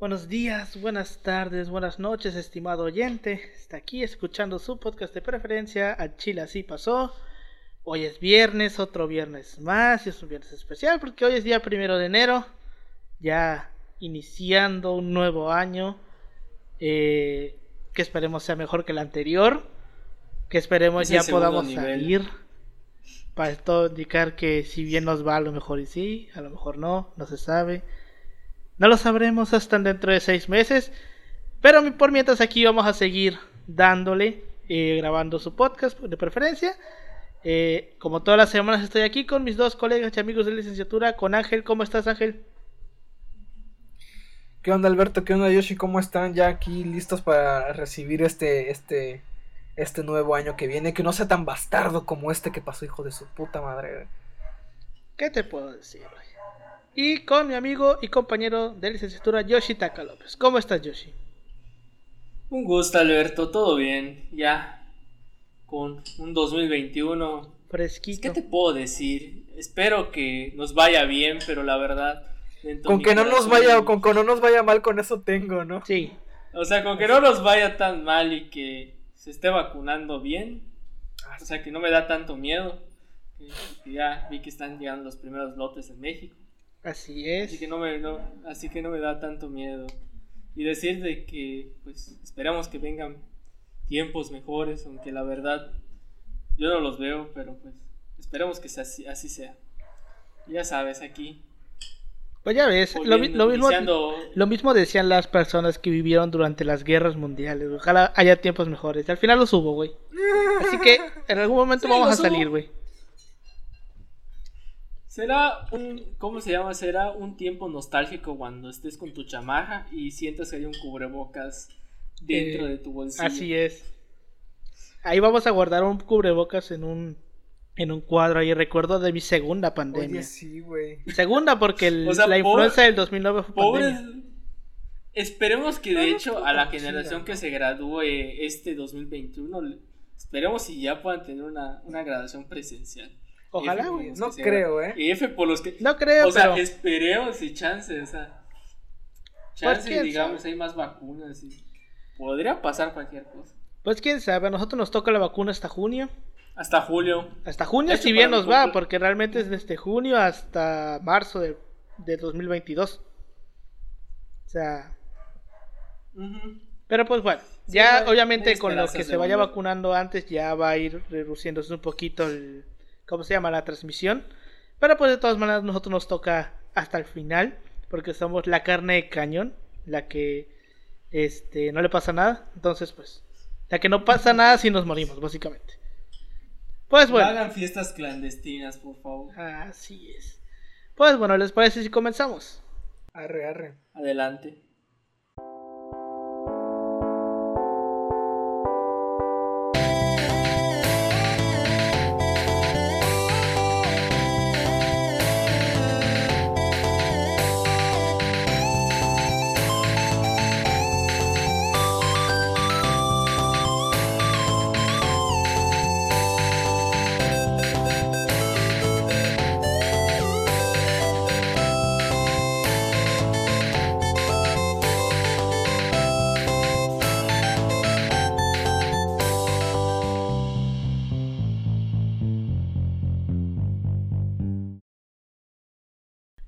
Buenos días, buenas tardes, buenas noches, estimado oyente. Está aquí escuchando su podcast de preferencia. A Chile así pasó. Hoy es viernes, otro viernes más. Y es un viernes especial porque hoy es día primero de enero. Ya iniciando un nuevo año. eh, que esperemos sea mejor que el anterior. Que esperemos Es ya podamos nivel. salir. Para esto indicar que si bien nos va, a lo mejor y sí, a lo mejor no, no se sabe. No lo sabremos hasta dentro de seis meses. Pero por mientras aquí vamos a seguir dándole, eh, grabando su podcast de preferencia. Eh, como todas las semanas estoy aquí con mis dos colegas y amigos de licenciatura, con Ángel. ¿Cómo estás Ángel? ¿Qué onda Alberto? ¿Qué onda Yoshi? ¿Cómo están? Ya aquí listos para recibir este, este, este nuevo año que viene. Que no sea tan bastardo como este que pasó, hijo de su puta madre. ¿Qué te puedo decir? güey? Y con mi amigo y compañero de licenciatura Yoshi Taka López. ¿Cómo estás Yoshi? Un gusto, Alberto, todo bien, ya con un 2021. Fresquito. ¿Qué te puedo decir? Espero que nos vaya bien, pero la verdad. Con que no nos vaya, con que no nos vaya mal, con eso tengo, ¿no? Sí, O sea, con que no nos vaya tan mal y que se esté vacunando bien. O sea, que no me da tanto miedo. ya vi que están llegando los primeros lotes en México. Así es. Así que no me, no- así que no me da tanto miedo. Y decir de que, pues, esperamos que vengan tiempos mejores, aunque la verdad yo no los veo, pero pues, esperemos que sea así, así sea. Y ya sabes, aquí. Pues ya ves, lo, mismo, lo mismo decían las personas que vivieron durante las guerras mundiales. Ojalá haya tiempos mejores. Al final los hubo, güey. Así que en algún momento Sí, vamos a salir, güey. Será un, ¿cómo se llama? Será un tiempo nostálgico cuando estés con tu chamaja y sientas que hay un cubrebocas dentro Eh, de tu bolsillo. Así es. Ahí vamos a guardar un cubrebocas en un en un cuadro ahí. Recuerdo de mi segunda pandemia. Oye, sí, güey. Segunda porque el- O sea, la pobre- influenza del 2009 fue Pobres. pandemia. Esperemos que No de hecho a la generación que se gradúe este 2021, le- esperemos si ya puedan tener una, una graduación presencial. Ojalá, güey. No creo, ¿eh? Y F por los que... No creo, o sea, pero esperemos y chances, o sea... Chance quién y digamos sabe. hay más vacunas y... Podría pasar cualquier cosa. pues quién sabe, a nosotros nos toca la vacuna hasta junio. Hasta julio. Hasta junio si bien nos va, cumple- porque realmente es desde junio hasta marzo de, de 2022. O sea, pero pues bueno, ya obviamente con lo que se vaya vacunando antes ya va a ir reduciéndose un poquito el, ¿cómo se llama? La transmisión. Pero pues de todas maneras nosotros nos toca hasta el final, porque somos la carne de cañón, la que este no le pasa nada, entonces pues la que no pasa nada si nos morimos, básicamente. Pues No bueno. hagan fiestas clandestinas, por favor. Así es. Pues bueno, ¿les parece si comenzamos? Arre, arre. Adelante.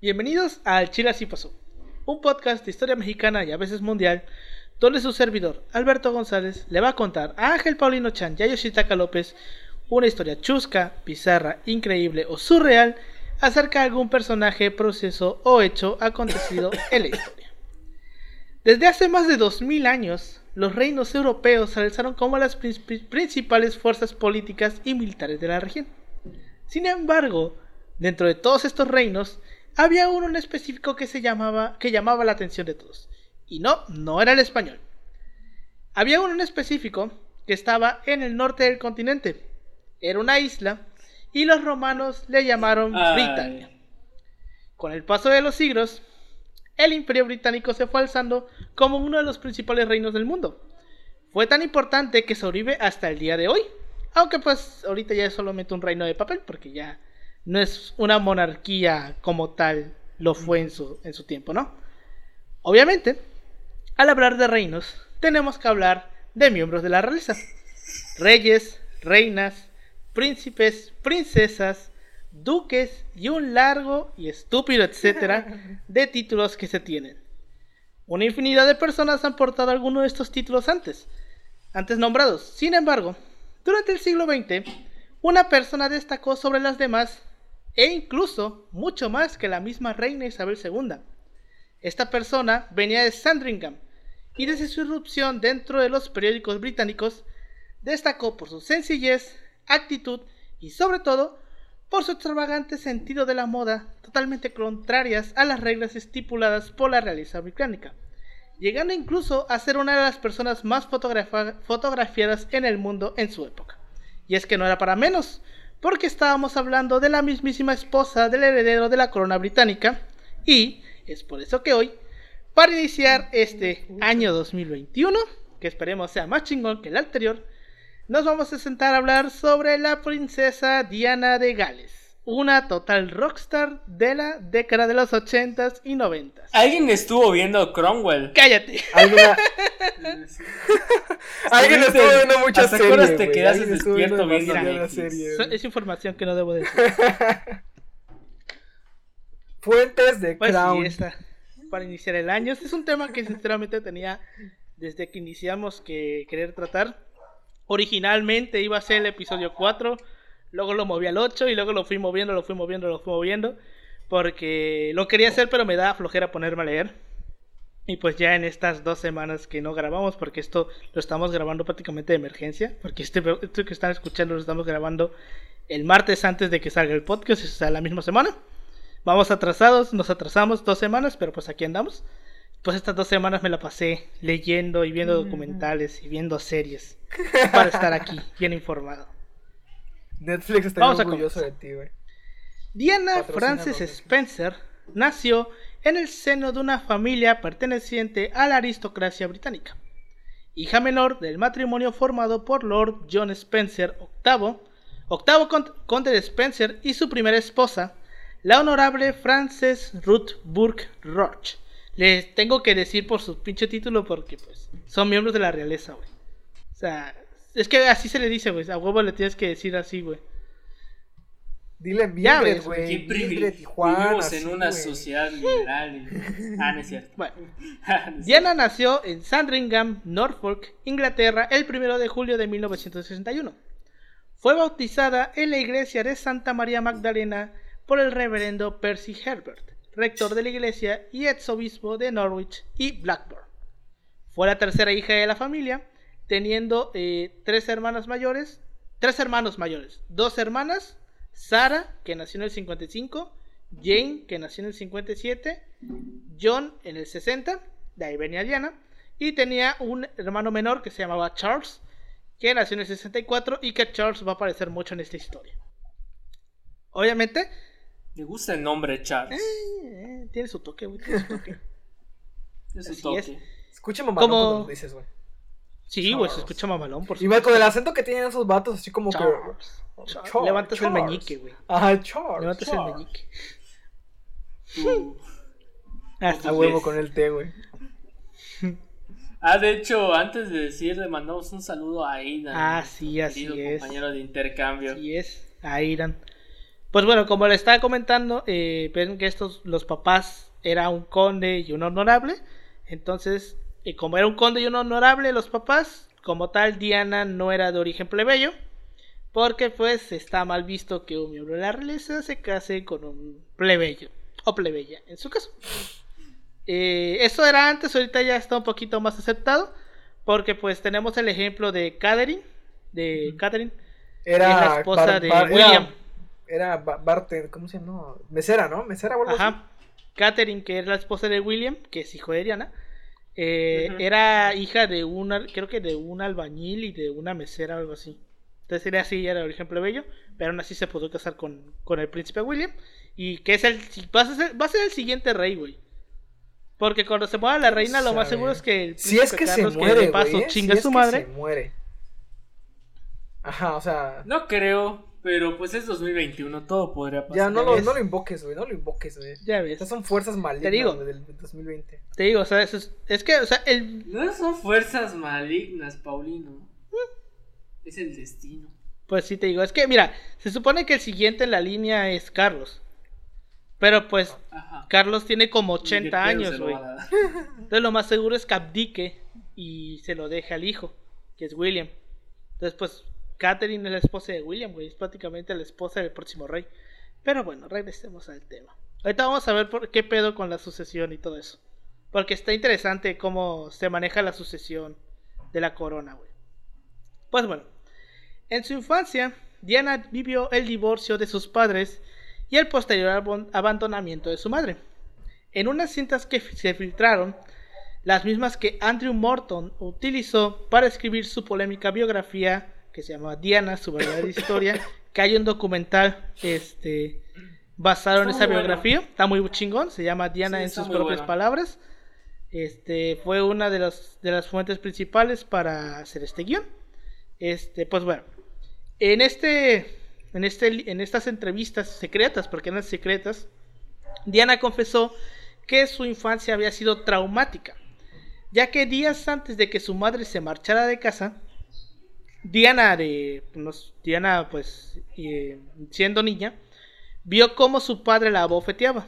Bienvenidos al Chile Así Pasó, un podcast de historia mexicana y a veces mundial, donde su servidor, Alberto González, le va a contar a Ángel Paulino Chan y a Yoshitaka López una historia chusca, bizarra, increíble o surreal acerca de algún personaje, proceso o hecho acontecido en la historia. Desde hace más de 2000 años, los reinos europeos se alzaron como las prin- principales fuerzas políticas y militares de la región. Sin embargo, dentro de todos estos reinos, había uno en específico que se llamaba, que llamaba la atención de todos. Y no, no era el español. Había uno en específico que estaba en el norte del continente. Era una isla y los romanos le llamaron Ay. Britania. Con el paso de los siglos, el imperio británico se fue alzando como uno de los principales reinos del mundo. Fue tan importante que sobrevive hasta el día de hoy. Aunque pues ahorita ya es solamente un reino de papel porque ya no es una monarquía como tal lo fue en su, en su tiempo, ¿no? Obviamente, al hablar de reinos, tenemos que hablar de miembros de la realeza. Reyes, reinas, príncipes, princesas, duques y un largo y estúpido etcétera de títulos que se tienen. Una infinidad de personas han portado alguno de estos títulos antes, antes nombrados. Sin embargo, durante el siglo XX, una persona destacó sobre las demás e incluso mucho más que la misma reina Isabel II. Esta persona venía de Sandringham y desde su irrupción dentro de los periódicos británicos destacó por su sencillez, actitud y sobre todo por su extravagante sentido de la moda, totalmente contrarias a las reglas estipuladas por la realeza británica, llegando incluso a ser una de las personas más fotografiadas en el mundo en su época. Y es que no era para menos, porque estábamos hablando de la mismísima esposa del heredero de la corona británica, y es por eso que hoy, para iniciar este año 2021, que esperemos sea más chingón que el anterior, nos vamos a sentar a hablar sobre la princesa Diana de Gales. Una total rockstar de la década de los 80s y 90s. Alguien estuvo viendo Cromwell. Cállate. Alguna... Alguien estuvo viendo muchas ¿Hasta series. te güey. quedas Alguien estuvo despierto viendo So- güey. Es información que no debo decir. Fuentes de Pues Crown. sí, esta, para iniciar el año. Este es un tema que sinceramente tenía desde que iniciamos que querer tratar. Originalmente iba a ser el episodio 4, luego lo moví al 8 y luego lo fui moviendo, lo fui moviendo, lo fui moviendo. Porque lo quería hacer, pero me da flojera ponerme a leer. Y pues ya en estas dos semanas que no grabamos, porque esto lo estamos grabando prácticamente de emergencia, porque este, esto que están escuchando lo estamos grabando el martes antes de que salga el podcast, o sea, la misma semana. Vamos atrasados, nos atrasamos dos semanas, pero pues aquí andamos. Pues estas dos semanas me la pasé leyendo y viendo documentales y viendo series para estar aquí, bien informado. Netflix está Vamos a orgulloso de comenzar. ti, güey. Diana Frances. Spencer nació en el seno de una familia perteneciente a la aristocracia británica. Hija menor del matrimonio formado por Lord John Spencer VIII, octavo con- conde de Spencer y su primera esposa, la honorable Frances Ruth Burke Roach. Les tengo que decir por su pinche título porque pues son miembros de la realeza, güey. O sea, es que así se le dice, güey. A huevo le tienes que decir así, güey. Dile Ya Mildred, ves, güey. Mildred. Tijuana. Vivimos así, en una sociedad liberal. y- Ah, no es cierto. Bueno. Ah, no es Diana nació en Sandringham, Norfolk, Inglaterra, el 1 de julio de 1961. Fue bautizada en la iglesia de Santa María Magdalena por el reverendo Percy Herbert, rector de la iglesia y exobispo de Norwich y Blackburn. Fue la tercera hija de la familia, teniendo eh, tres hermanas mayores, tres hermanos mayores, dos hermanas, Sara, que nació en el 55, Jane, que nació en el 57, John en el 60, de ahí venía Diana, y tenía un hermano menor que se llamaba Charles, que nació en el 64 y que Charles va a aparecer mucho en esta historia. Obviamente, Me gusta el nombre Charles. eh, tiene su toque, güey, tiene su toque. Es su así toque. es. Escucha mamalón Como- cuando lo dices, güey. Sí, güey, se escucha mamalón, por Y va con el acento que tienen esos vatos, así como Charles. que. Charles. Charles, Levantas el meñique, güey. Ajá, Charles. Levantas el meñique. Tú- Así A huevo es. con el té, güey. Ah, de hecho, antes de decir, le mandamos un saludo a Aidan. Ah, sí, así es. compañero de intercambio. Así es, a Irán. Pues bueno, como le estaba comentando, eh, ven que estos, los papás, era un conde y un honorable. Entonces, eh, como era un conde y un honorable, los papás, como tal, Diana no era de origen plebeyo. Porque pues está mal visto que un miembro de la realeza se case con un plebeyo. O plebeya, en su caso. Eh, eso era antes, ahorita ya está un poquito más aceptado. Porque pues tenemos el ejemplo de Catherine. De Catherine. Era. La esposa bar- de bar- era- William. Era, bartender, ¿cómo se llama? Mesera, ¿no? Mesera o algo así. Ajá. Catherine, que es la esposa de William, que es hijo de Diana, eh, era hija de una, creo que de un albañil y de una mesera o algo así. Entonces era así, era de origen plebeyo, pero aún así se pudo casar con, con el príncipe William. Y que es el, va a ser, va a ser el siguiente rey, güey. Porque cuando se muera la reina, lo más seguro es que el Si es que se Carlos, muere, de paso güey. ¿eh? chinga Si su es que madre. se muere. Ajá, o sea. No creo, Pero pues es 2021, todo podría pasar. Ya, no lo, no lo invoques, güey, no lo invoques, güey. Ya ves. Estas son fuerzas malignas digo. güey, del 2020. Te digo, o sea, eso es, es que, o sea, el, No son fuerzas malignas, Paulino. Es el destino. pues sí te digo, es que mira, se supone que el siguiente en la línea es Carlos. Pero pues Ajá. Carlos tiene como Ni de 80 pedo años, güey. Entonces lo más seguro es que abdique y se lo deje al hijo, que es William. Entonces pues Catherine es la esposa de William, güey, es prácticamente la esposa del próximo rey. Pero bueno, regresemos al tema. Ahorita vamos a ver por qué pedo con la sucesión y todo eso. Porque está interesante cómo se maneja la sucesión de la corona, güey. Pues bueno, en su infancia, Diana vivió el divorcio de sus padres y el posterior abandonamiento de su madre. En unas cintas que se filtraron, las mismas que Andrew Morton utilizó para escribir su polémica biografía que se llama Diana, su verdadera historia, que hay un documental este, basado en esa bueno. biografía, está muy chingón, se llama Diana Sí, en sus propias bueno. palabras. Este fue una de las, de las fuentes principales para hacer este guion. Este, pues bueno, en este, en este, en estas entrevistas secretas, porque eran secretas, Diana confesó que su infancia había sido traumática, ya que días antes de que su madre se marchara de casa, Diana, de, nos- Diana pues siendo niña, vio cómo su padre la abofeteaba,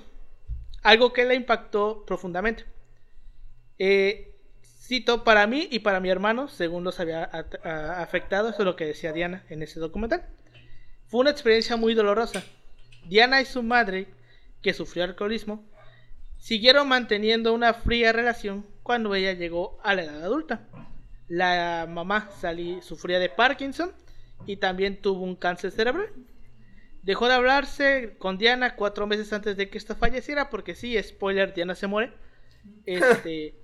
algo que la impactó profundamente. Eh, cito para mí y para mi hermano, según los había afectado, eso es lo que decía Diana en ese documental. Fue una experiencia muy dolorosa. Diana y su madre, que sufrió alcoholismo, siguieron manteniendo una fría relación cuando ella llegó a la edad adulta. La mamá salí, sufría de Parkinson y también tuvo un cáncer cerebral. Dejó de hablarse con Diana cuatro meses antes de que esta falleciera, porque sí, spoiler, Diana se muere. Este,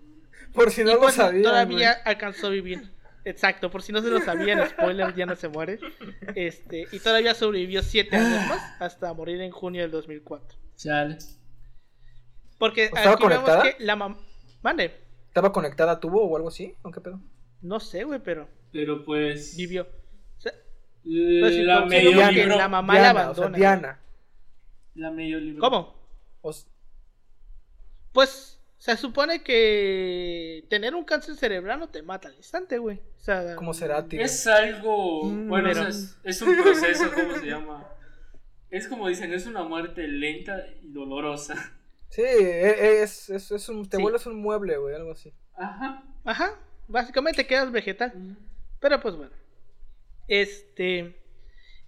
Por si no y lo sabían, todavía alcanzó a vivir. Exacto, por si no se lo sabían, spoiler, Diana se muere. Este, y todavía sobrevivió siete años más hasta morir en junio del 2004. Chale. Porque ¿Estaba aquí vemos conectada? que la mamá. Mande, ¿Estaba conectada a tubo o algo así? ¿O qué pedo? No sé, güey, pero Pero pues. vivió. O sea, Pues sí, La medio que libró. la mamá la Diana, o sea, abandona. Diana. La medio libró. ¿Cómo? O Pues se supone que tener un cáncer cerebral no te mata al instante, güey. O sea, ¿Cómo será, tío? Es algo. Mm, bueno, o pero- sea, es, es un proceso, ¿cómo se llama? Es como dicen, es una muerte lenta y dolorosa. Sí, e- es, es, es un, te Sí. vuelves un mueble, güey, algo así. Ajá. Ajá, básicamente quedas vegetal. Pero pues bueno. Este.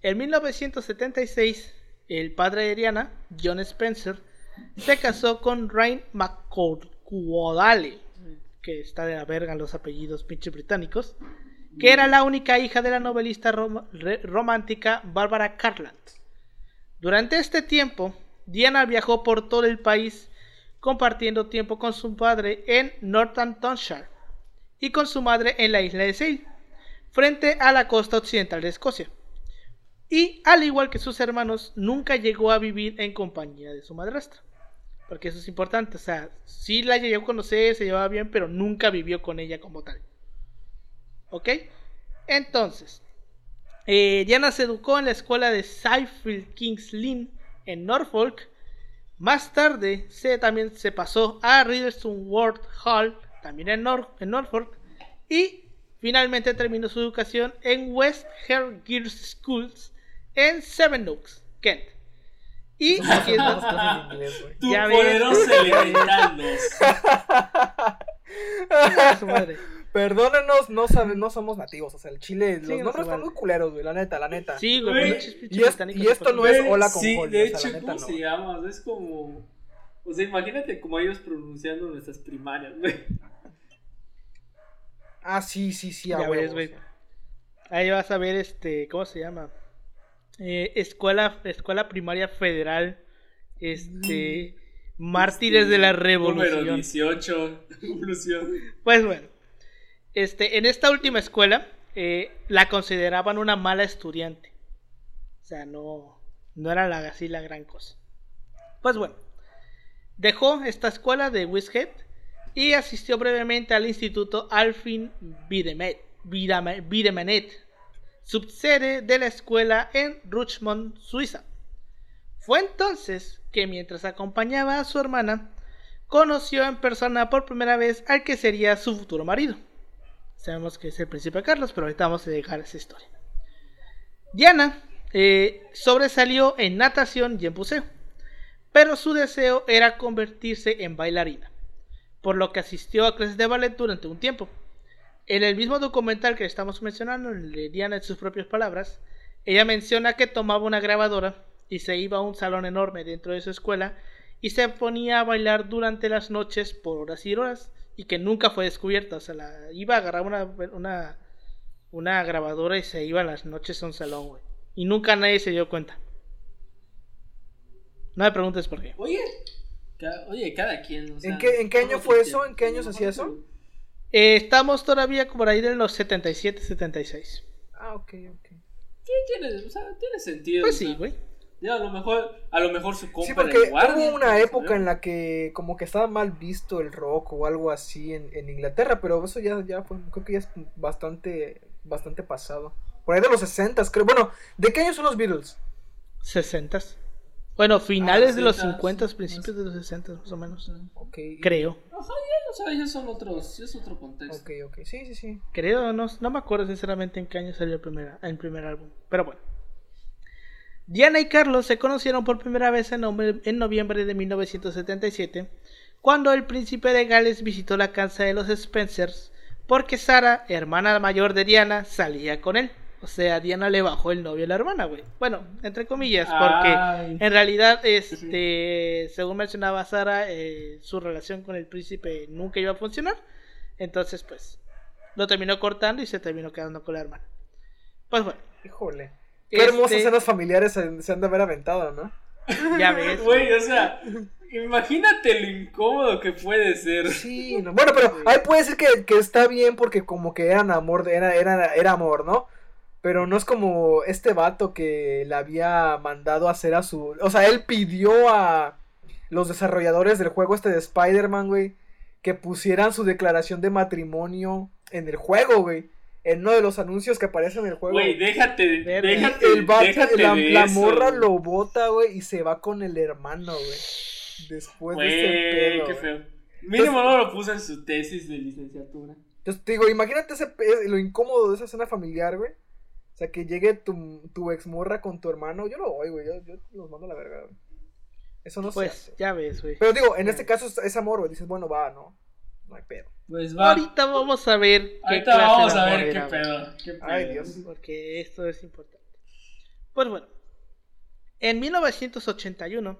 En 1976, el padre de Diana, John Spencer, se casó con Rain McCordale, que está de la verga los apellidos pinches británicos, que era la única hija de la novelista rom- romántica Barbara Cartland. Durante este tiempo, Diana viajó por todo el país compartiendo tiempo con su padre en Northamptonshire y con su madre en la isla de Seil, frente a la costa occidental de Escocia. Y al igual que sus hermanos, nunca llegó a vivir en compañía de su madrastra. Porque eso es importante, o sea, sí la llegó a conocer, se llevaba bien, pero nunca vivió con ella como tal. ¿Ok? Entonces, eh, Diana se educó en la escuela de Seyfield King's Lynn en Norfolk. Más tarde se, también se pasó a Riddleston Ward Hall, también en, Nor- en Norfolk. Y finalmente terminó su educación en West Hare Girls Schools en Sevenoaks, Kent. Y aquí es. Tu poderoso. Perdónenos, no, sabe- no somos nativos. O sea, el chile, los Sí, nombres vale. muy culeros, güey, la neta, la neta. Sí, güey, y es- británicos y esto no es hola con Sí, Holly, de o sea, la hecho, neta, ¿cómo no. se llama? Es como. O sea, imagínate como ellos pronunciando nuestras primarias, güey. Ah, sí, sí, sí, a Ya ves. Ahí vas a ver este, ¿cómo se llama? Eh, escuela, escuela primaria federal, este, mártires de la Número revolución. 18, evolución. Pues bueno, este, en esta última escuela eh, la consideraban una mala estudiante. O sea, no, no era la, así la gran cosa. Pues bueno, dejó esta escuela de Wishead y asistió brevemente al Instituto Alfin Bidemenet, subsede de la escuela en Richmond, Suiza. Fue entonces que mientras acompañaba a su hermana, conoció en persona por primera vez al que sería su futuro marido. Sabemos que es el príncipe Carlos, pero ahorita vamos a dejar esa historia. Diana eh, sobresalió en natación y en buceo, pero su deseo era convertirse en bailarina, por lo que asistió a clases de ballet durante un tiempo. En el mismo documental que estamos mencionando, de en sus propias palabras, ella menciona que tomaba una grabadora y se iba a un salón enorme dentro de su escuela y se ponía a bailar durante las noches por horas y horas y que nunca fue descubierta. O sea, la, iba a agarrar una, una, una grabadora y se iba a las noches a un salón, güey. Y nunca nadie se dio cuenta. No me preguntes por qué. Oye, oye cada quien. ¿En, qué, ¿En qué año fue eso? ¿En qué año se hacía eso? Eh, estamos todavía por ahí de los 77, 76. Ah, ok, ok. Sí, tiene, o sea, tiene sentido. Pues sí, güey. Ya, a lo mejor, a lo mejor su compa Sí, porque hubo una época en la que como que estaba mal visto el rock o algo así en, en Inglaterra, pero eso ya, ya fue, creo que ya es bastante, bastante pasado. Por ahí de los 60, creo. Bueno, ¿de qué año son los Beatles? 60. Bueno, finales ah, de los 50, principios de los 60, más o menos. Okay. Creo. Ajá, ya, o sea, ellos son otros, es otro contexto. Ok, ok, sí, sí, sí. Creo, no, no me acuerdo sinceramente en qué año salió el primer, el primer álbum, pero bueno. Diana y Carlos se conocieron por primera vez en, en noviembre de 1977, cuando el príncipe de Gales visitó la casa de los Spencers, porque Sara, hermana mayor de Diana, salía con él. O sea, Diana le bajó el novio a la hermana, güey. Bueno, entre comillas, porque en realidad, este, según mencionaba Sara, eh, su relación con el príncipe nunca iba a funcionar. Entonces, pues, lo terminó cortando y se terminó quedando con la hermana. Pues bueno. Híjole. Qué hermosas este escenas familiares se, han de haber aventado, ¿no? Ya ves. Güey, o sea, imagínate lo incómodo que puede ser. Sí, no. bueno, pero ahí puede ser que, que, está bien porque como que eran amor, era, era, era amor, ¿no? Pero no es como este vato que le había mandado a hacer a su. O sea, él pidió a los desarrolladores del juego este de Spider-Man, güey, que pusieran su declaración de matrimonio en el juego, güey. En uno de los anuncios que aparecen en el juego. Güey, déjate, déjate, el vato, la, morra lo bota, güey, y se va con el hermano, güey. Después de ese pedo. Qué feo. Mínimo no lo puso en su tesis de licenciatura. Entonces te digo, imagínate ese, lo incómodo de esa escena familiar, güey. Sea, que llegue tu, tu ex morra con tu hermano, yo lo voy, güey. Yo, yo, los mando a la verga, güey. Eso no Pues, ya ves, güey. Pero digo, en este caso es, amor, güey. Dices, bueno, va, ¿no? No hay pedo. Pues va. Ahorita vamos a ver qué Ahorita vamos a ver qué pedo, qué pedo. Ay, Dios. Porque esto es importante. Pues bueno. En 1981,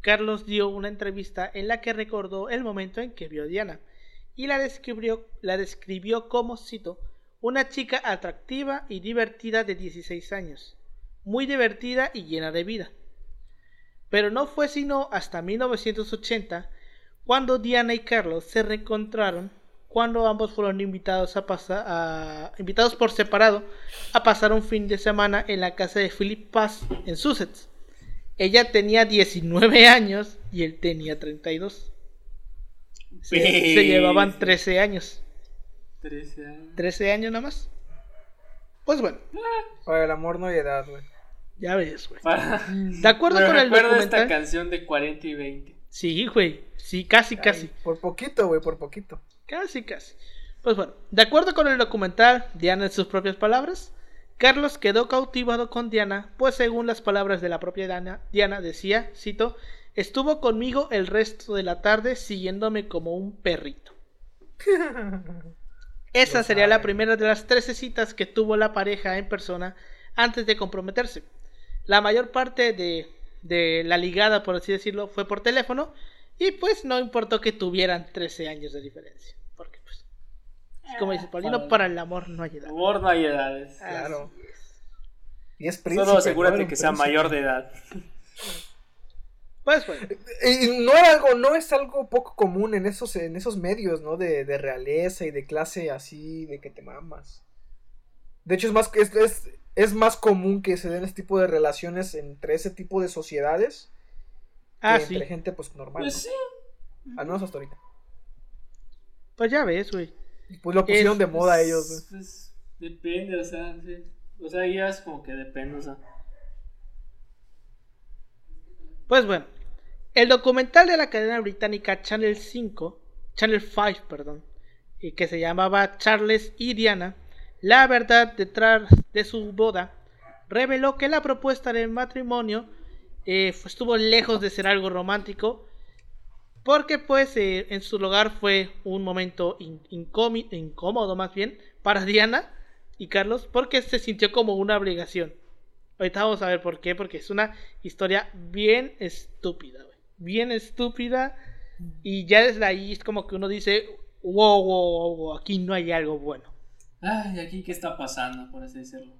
Carlos dio una entrevista en la que recordó el momento en que vio a Diana y la describió, la describió como, cito, una chica atractiva y divertida de 16 años, muy divertida y llena de vida. Pero no fue sino hasta 1980 cuando Diana y Carlos se reencontraron, cuando ambos fueron invitados a pasar invitados por separado a pasar un fin de semana en la casa de Philip Paz en Sussex. Ella tenía 19 años y él tenía 32. Se, se llevaban 13 años. 13 años. 13 años nada más. Pues bueno. Para el amor no hay edad, güey. Ya ves, güey. De acuerdo con el documental. esta canción de 40 y 20. Sí, güey. Sí, casi, casi. Por poquito, güey, por poquito. Casi, casi. Pues bueno, de acuerdo con el documental, Diana en sus propias palabras, Carlos quedó cautivado con Diana, pues según las palabras de la propia Diana, Diana decía, cito, estuvo conmigo el resto de la tarde siguiéndome como un perrito. Esa sería la primera de las 13 citas que tuvo la pareja en persona antes de comprometerse. La mayor parte de, de la ligada, por así decirlo, fue por teléfono y pues no importó que tuvieran 13 años de diferencia. Porque pues, como dice Paulino, para el amor no hay edad. Amor no hay edades. Claro. Y es príncipe, Solo asegúrate que sea mayor de edad. Pues bueno. Y no es algo, no es algo poco común en esos, en esos medios, ¿no? De, de realeza y de clase así, de que te mamas. De hecho, es más, es, es, es más común que se den este tipo de relaciones entre ese tipo de sociedades ah, que entre gente pues normal. Pues sí. Al menos hasta ahorita. Pues ya ves, güey. Pues lo pusieron de moda ellos, Pues depende, o sea, sí. O sea, ya es como que depende, o sea. Pues bueno, el documental de la cadena británica Channel 5, Channel 5, perdón, y que se llamaba Charles y Diana, la verdad detrás de su boda, reveló que la propuesta de matrimonio eh, estuvo lejos de ser algo romántico, porque pues eh, en su lugar fue un momento incómodo más bien para Diana y Carlos, porque se sintió como una obligación. Ahorita vamos a ver por qué, porque es una historia bien estúpida, Bien estúpida. Y ya desde ahí es como que uno dice, wow, wow, wow, aquí no hay algo bueno. Ay, aquí qué está pasando, por así decirlo.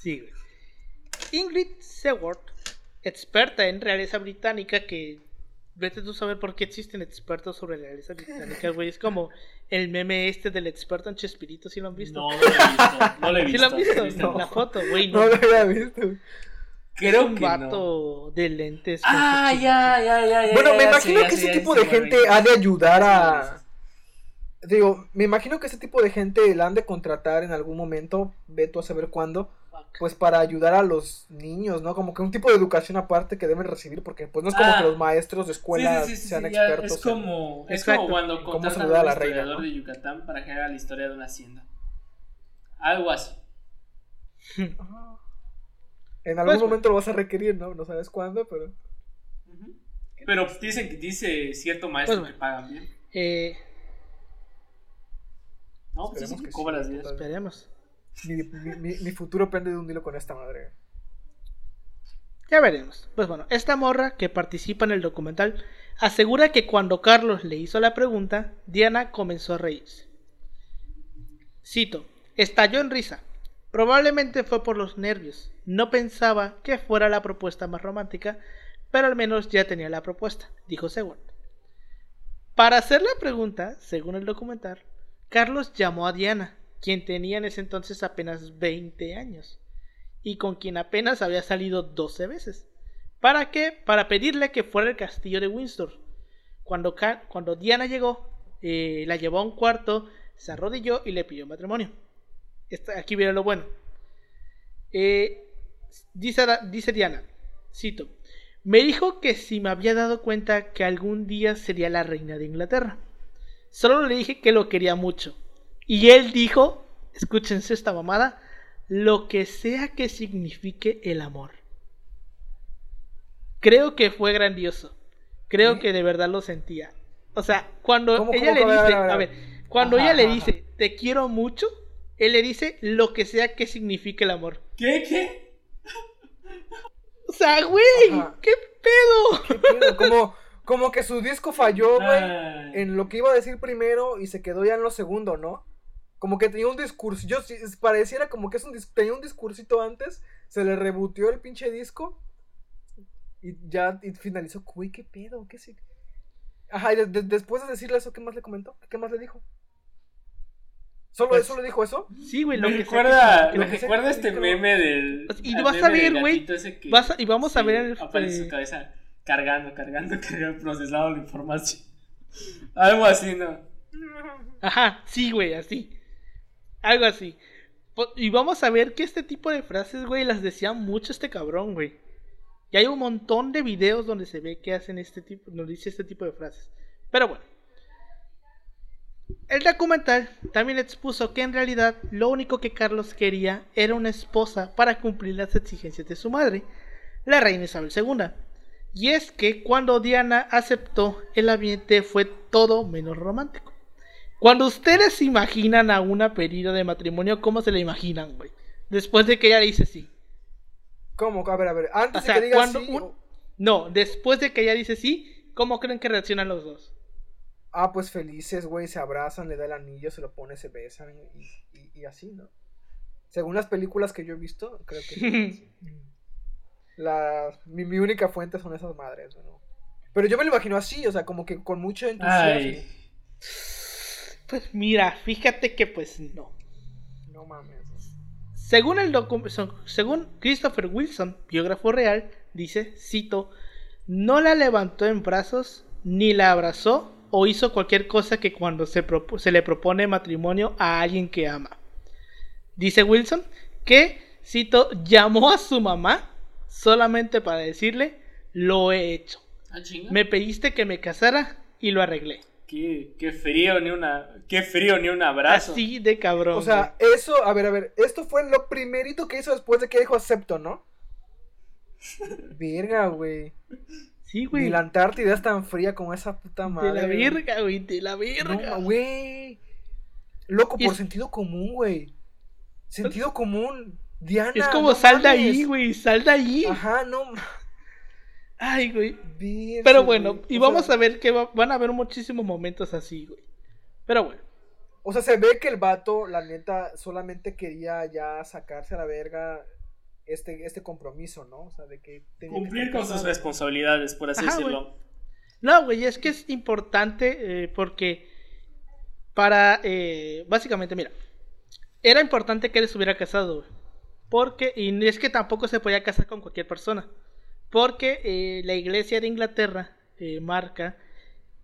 Sí, Ingrid Seward, experta en realeza británica, que vete tú a saber por qué existen expertos sobre realeza británica, güey. Es como el meme este del experto en Chespirito, ¿sí lo han visto? No, no lo he visto. No lo he visto. ¿Sí lo han visto? La foto, güey. No, no, lo he visto. Creo es un vato de lentes. Ah, ya, ya, ya, ya. Bueno, me imagino que ese tipo de gente ha de ayudar a. Digo, me imagino que ese tipo de gente la han de contratar en algún momento, veto a saber cuándo, pues para ayudar a los niños, ¿no? Como que un tipo de educación aparte que deben recibir, porque pues no es como que ah. los maestros de escuela sean expertos. Es como, es como cuando contratan a un historiador de Yucatán para que haga la historia de una hacienda. Algo así. En algún pues, momento lo vas a requerir, ¿no? No sabes cuándo, pero. Pero dicen que dice cierto maestro pues, que pagan bien. Eh... No, pues que, cobras bien. Esperemos. Mi, futuro pende de un hilo con esta madre. Ya veremos. Pues bueno, esta morra que participa en el documental asegura que cuando Carlos le hizo la pregunta, Diana comenzó a reírse. Cito, estalló en risa. Probablemente fue por los nervios. No pensaba que fuera la propuesta más romántica, pero al menos ya tenía la propuesta, dijo Seward. Para hacer la pregunta, según el documental, Carlos llamó a Diana, quien tenía en ese entonces apenas 20 años, y con quien apenas había salido 12 veces. ¿Para qué? Para pedirle que fuera al castillo de Windsor. Cuando, cuando Diana llegó, eh, la llevó a un cuarto, se arrodilló y le pidió matrimonio. aquí viene lo bueno. Eh, dice, dice Diana, cito, me dijo que si me había dado cuenta que algún día sería la reina de Inglaterra. Solo le dije que lo quería mucho. Y él dijo, escúchense esta mamada, lo que sea que signifique el amor. Creo que fue grandioso. Creo que de verdad lo sentía. O sea, cuando ella le dice, a ver, cuando ella le dice, te quiero mucho, él le dice lo que sea que signifique el amor. ¿Qué? ¿Qué? O sea, güey, ¿qué pedo? ¿Qué pedo? Como, como que su disco falló, güey, en lo que iba a decir primero y se quedó ya en lo segundo, ¿no? Como que tenía un discurso, yo pareciera como que es un tenía un discursito antes, se le rebutió el pinche disco y ya y finalizó, güey, qué pedo, qué sí. Ajá, y después de decirle eso, ¿qué más le comentó? ¿Qué más le dijo? ¿Solo pues, eso le dijo eso? Sí, güey, lo que recuerda, lo que recuerda este meme del. Y vas a ver, güey. Y vamos a ver el. Aparece su cabeza cargando, cargando, cargando, procesado la información. Algo así, ¿no? Ajá, sí, güey, así. Algo así. Y vamos a ver que este tipo de frases, güey, las decía mucho este cabrón, güey. Y hay un montón de videos donde se ve que hacen este tipo, nos dice este tipo de frases. Pero bueno. El documental también expuso que en realidad lo único que Carlos quería era una esposa para cumplir las exigencias de su madre, la reina Isabel II. Y es que cuando Diana aceptó, el ambiente fue todo menos romántico. Cuando ustedes imaginan a una pedida de matrimonio, ¿cómo se la imaginan, güey? Después de que ella dice sí. ¿Cómo? A ver, a ver, antes de que diga sí. No, después de que ella dice sí, ¿cómo creen que reaccionan los dos? Ah, pues felices, güey, se abrazan, le da el anillo, se lo pone, se besan y, así, ¿no? Según las películas que yo he visto, creo que la, mi, única fuente son esas madres, ¿no? Pero yo me lo imagino así, o sea, como que con mucho entusiasmo. Pues mira, fíjate que pues no. No mames. Según el según Christopher Wilson, biógrafo real, dice, cito, no la levantó en brazos, ni la abrazó o hizo cualquier cosa que cuando se, se le propone matrimonio a alguien que ama. Dice Wilson que Cito, llamó a su mamá solamente para decirle, lo he hecho. Ah. Me pediste que me casara y lo arreglé. Qué, qué frío, ni una. Qué frío, ni un abrazo. Así de cabrón. O sea, eso, a ver, a ver, esto fue lo primerito que hizo después de que dijo acepto, ¿no? Verga, güey. Güey. Sí, Ni güey. la Antártida es tan fría como esa puta De madre. la güey. verga, güey, de la verga. No, güey. Loco, por es- sentido común, güey. Sentido común. Diana. es como no sal de ahí, güey, sal de ahí. Ajá, no. Ay, güey. Verga, Pero bueno, güey. y O vamos sea, a ver que va- van a haber muchísimos momentos así, güey. Pero bueno. O sea, se ve que el vato, la neta, solamente quería ya sacarse a la verga este, este compromiso, ¿no? O sea, de que tenía que Cumplir estar con sus responsabilidades, por así Ajá, decirlo. No, güey, es que es importante eh, porque para, eh, básicamente, mira, era importante que él estuviera casado, güey. Porque, y es que tampoco se podía casar con cualquier persona. Porque eh, la iglesia de Inglaterra eh, marca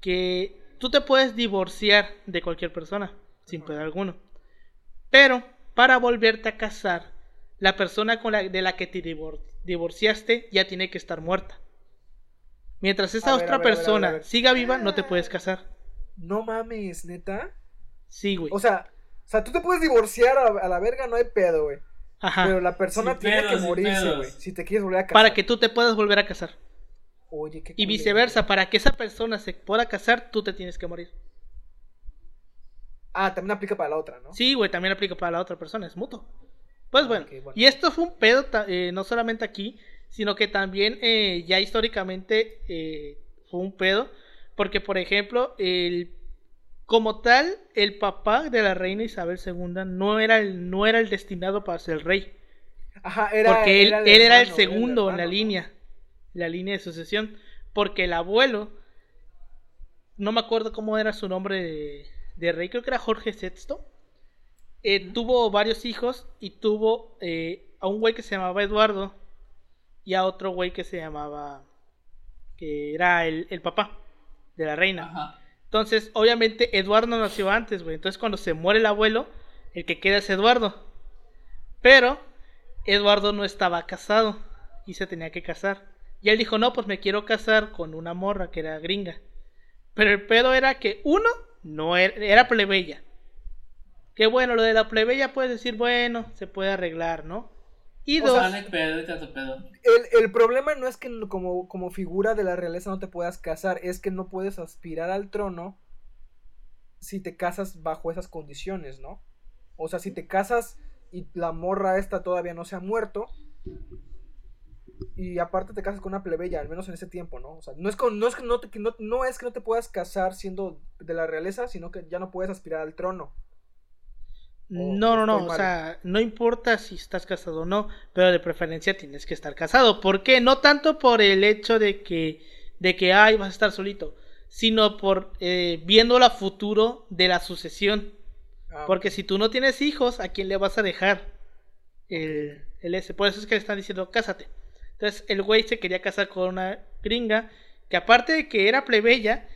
que tú te puedes divorciar de cualquier persona, sin poder alguno. Pero, para volverte a casar, la persona con la, de la que te divor- divorciaste ya tiene que estar muerta. Mientras esa A otra a ver, a ver, a ver, persona a ver. siga viva, no te puedes casar. No mames, neta. Sí, güey. O sea, o sea, tú te puedes divorciar a, a la verga, no hay pedo, güey. Ajá. Pero la persona Sin tiene pedos, que morirse, güey. Si te quieres volver a casar. Para que tú te puedas volver a casar. Oye, qué Y culero. viceversa, para que esa persona se pueda casar, tú te tienes que morir. Ah, también aplica para la otra, ¿no? Sí, güey, también aplica para la otra persona, es mutuo. Pues bueno, y esto fue un pedo, eh, no solamente aquí, sino que también eh, ya históricamente eh, fue un pedo, porque por ejemplo, el, como tal, el papá de la reina Isabel II no era el, no era el destinado para ser el rey, Ajá, era. porque él, era él era el hermano, segundo en la línea, la línea de sucesión, porque el abuelo, no me acuerdo cómo era su nombre de, de rey, creo que era Jorge VI, eh, tuvo varios hijos y tuvo eh, a un güey que se llamaba Eduardo y a otro güey que se llamaba, que era el, el papá de la reina. Ajá. Entonces, obviamente, Eduardo nació antes, güey. Entonces, cuando se muere el abuelo, el que queda es Eduardo. Pero, Eduardo no estaba casado y se tenía que casar. Y él dijo, no, pues me quiero casar con una morra que era gringa. Pero el pedo era que, uno, no era, era plebeya. Que bueno, lo de la plebeya puedes decir, bueno, se puede arreglar, ¿no? Y O dos, no pedo, no pedo. El, el problema no es que no- como, como figura de la realeza no te puedas casar, es que no puedes aspirar al trono si te casas bajo esas condiciones, ¿no? O sea, si te casas y la morra esta todavía no se ha muerto, y aparte te casas con una plebeya, al menos en ese tiempo, ¿no? O sea, no es, con- no, es que no, te- que no, no es que no te puedas casar siendo de la realeza, sino que ya no puedes aspirar al trono. No, no, no, o mal. sea, no importa si estás casado o no, pero de preferencia tienes que estar casado. ¿Por qué? No tanto por el hecho de que, de que, ay, vas a estar solito, sino por eh, viendo la futuro de la sucesión. Ah, Porque si tú no tienes hijos, ¿a quién le vas a dejar el, el ese? Por eso es que le están diciendo, cásate. Entonces el güey se quería casar con una gringa que aparte de que era plebeya,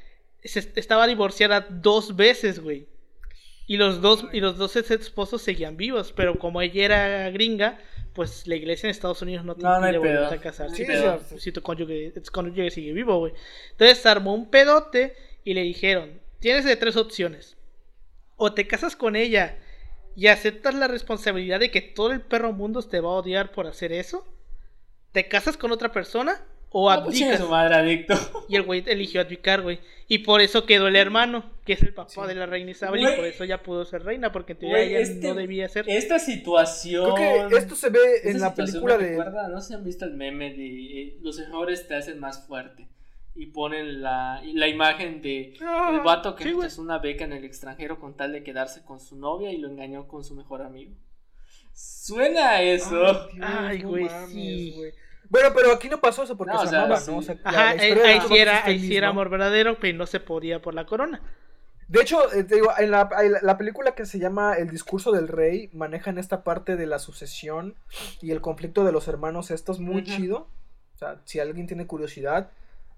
se estaba divorciada dos veces, güey. Y los dos, y los dos ex esposos seguían vivos, pero como ella era gringa, pues la iglesia en Estados Unidos no te No, no impide pedo. volverte a casar No si, tu- si tu cónyuge, tu cónyuge sigue vivo, güey. Entonces se armó un pedote y le dijeron, tienes de tres opciones. O te casas con ella y aceptas la responsabilidad de que todo el perro mundo te va a odiar por hacer eso. Te casas con otra persona o Ah, pues abdicas. su madre, adicto. Y el güey eligió abdicar, güey. Y por eso quedó el hermano, que es el papá Sí. de la reina Isabel, y por eso ya pudo ser reina, porque en teoría ella este- no debía ser. Esta situación. Creo que esto se ve en la película de... recuerda, no sé si han visto el meme de eh, los errores te hacen más fuerte. Y ponen la, la imagen de Ah, el vato que sí, una beca en el extranjero con tal de quedarse con su novia y lo engañó con su mejor amigo. Suena a eso. Ay, Dios, Ay, no güey, mames, sí. güey. Bueno, pero aquí no pasó eso porque No, se o sea, amaban, sí. ¿no? O sea, la- Ajá, ahí, sí era, ahí sí era amor verdadero, pero no se podía por la corona. De hecho, eh, te digo, en la, en la- la película que se llama El discurso del rey, manejan esta parte de la sucesión y el conflicto de los hermanos. Esto es muy chido. O sea, si alguien tiene curiosidad,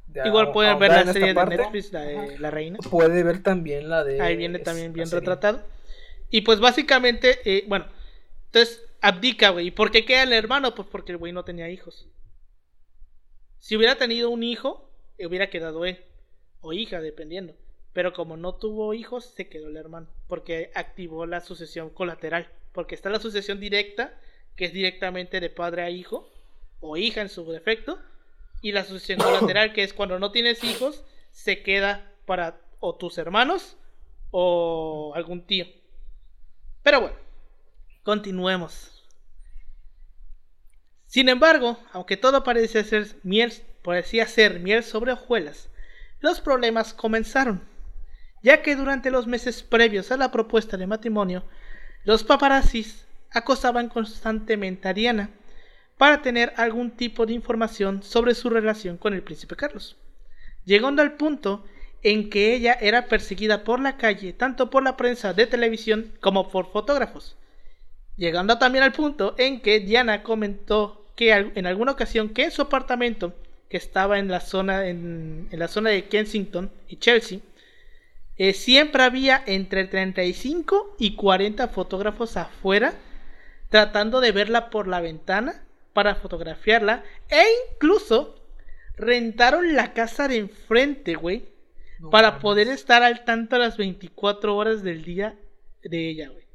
de Igual a- pueden ver la serie de parte, Netflix, la de La Reina. Puede ver también la de. Ahí viene también bien retratado. Y pues básicamente, eh, bueno, entonces abdica, güey. ¿Y por qué queda el hermano? Pues porque el güey no tenía hijos. Si hubiera tenido un hijo, hubiera quedado él. O hija, dependiendo. Pero como no tuvo hijos, se quedó el hermano. Porque activó la sucesión colateral. Porque está la sucesión directa, que es directamente de padre a hijo. O hija en su defecto. Y la sucesión colateral, que es cuando no tienes hijos, se queda para o tus hermanos o algún tío. Pero bueno, continuemos. Sin embargo, aunque todo parecía ser miel, parecía ser miel sobre hojuelas, los problemas comenzaron, ya que durante los meses previos a la propuesta de matrimonio, los paparazzis acosaban constantemente a Diana para tener algún tipo de información sobre su relación con el príncipe Carlos, llegando al punto en que ella era perseguida por la calle, tanto por la prensa de televisión como por fotógrafos. Llegando también al punto en que Diana comentó que en alguna ocasión que en su apartamento, que estaba en la zona, en, la zona de Kensington y Chelsea, eh, siempre había entre 35 y 40 fotógrafos afuera tratando de verla por la ventana para fotografiarla e incluso rentaron la casa de enfrente, güey, para poder estar al tanto a las 24 horas del día de ella, güey.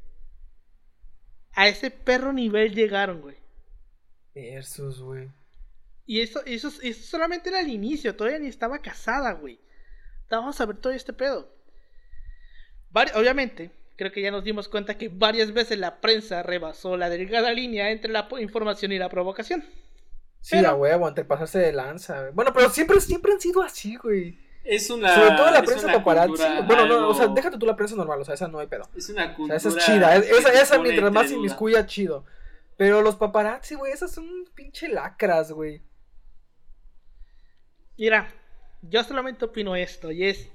A ese perro nivel llegaron, güey. Versus, güey. Y eso, eso, eso solamente era el inicio, todavía ni estaba casada, güey. Vamos a ver todo este pedo. obviamente, creo que ya nos dimos cuenta que varias veces la prensa rebasó la delgada línea entre la información y la provocación. Sí, a huevo, entre pasarse de lanza. Bueno, pero siempre, siempre han sido así, güey. Es una. Sobre todo la prensa paparazzi. Bueno, no, o sea, déjate tú la prensa normal, o sea, esa no hay pedo. Es una cultura. O sea, esa es chida. esa, esa mientras más inmiscuya, chido. Pero los paparazzi, güey, esas son pinche lacras, güey. Mira, yo solamente opino esto, y es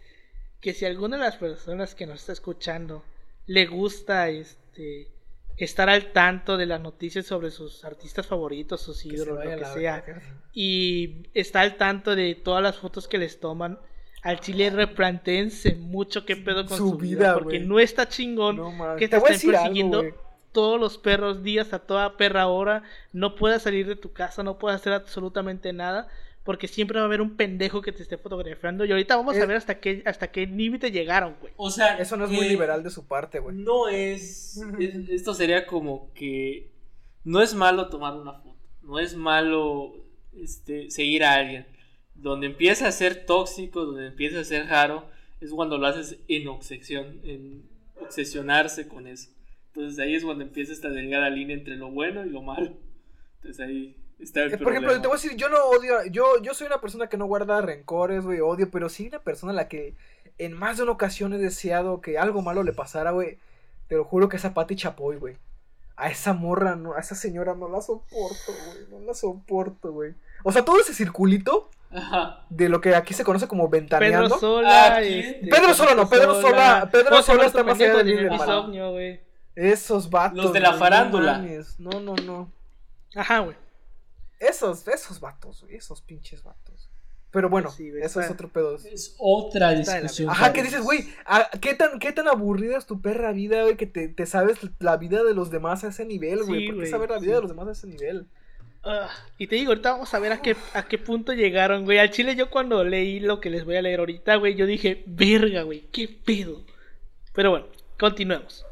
que si alguna de las personas que nos está escuchando le gusta este estar al tanto de las noticias sobre sus artistas favoritos, sus ídolos, lo que sea, y está al tanto de todas las fotos que les toman, al chile replantense mucho qué pedo con su, vida, porque no está chingón que te, estén persiguiendo todos los perros días a toda perra hora, no puedas salir de tu casa, no puedas hacer absolutamente nada. Porque siempre va a haber un pendejo que te esté fotografiando. Y ahorita vamos a ver hasta qué, hasta qué límite llegaron, güey. O sea, eso no es muy liberal de su parte, güey. No es, Esto sería como que. No es malo tomar una foto. No es malo este, seguir a alguien donde empieza a ser tóxico, donde empieza a ser raro, es cuando lo haces en obsesión, en obsesionarse con eso. Entonces ahí es cuando empieza esta delgada línea entre lo bueno y lo malo. Entonces ahí está el eh, Por ejemplo, te voy a decir, yo no odio, yo, yo soy una persona que no guarda rencores, güey, odio, pero sí una persona a la que en más de una ocasión he deseado que algo malo le pasara, güey. Te lo juro que esa Pati Chapoy, güey. A esa morra, no, a esa señora no la soporto, güey. No la soporto, güey. O sea, todo ese circulito de lo que aquí se conoce como ventaneando. Pedro Sola. Ah, este, Pedro Sola no, Pedro Sola. Pedro Sola está más allá del Esos vatos. Los de la farándula. No, no, no. Ajá, güey. Esos, esos vatos, güey. Esos pinches vatos. Pero bueno, eso es otro pedo. Es otra discusión. Ajá, ¿qué dices, güey? ¿qué tan, ¿Qué tan aburrida es tu perra vida, güey? Que te, te, sabes la vida de los demás a ese nivel, güey. ¿Por qué saber la vida de los demás a ese nivel? Ah, y te digo, ahorita vamos a ver a qué, a qué punto llegaron, güey. Al chile yo cuando leí lo que les voy a leer ahorita, güey, yo dije, verga, güey, qué pedo. Pero bueno, continuemos.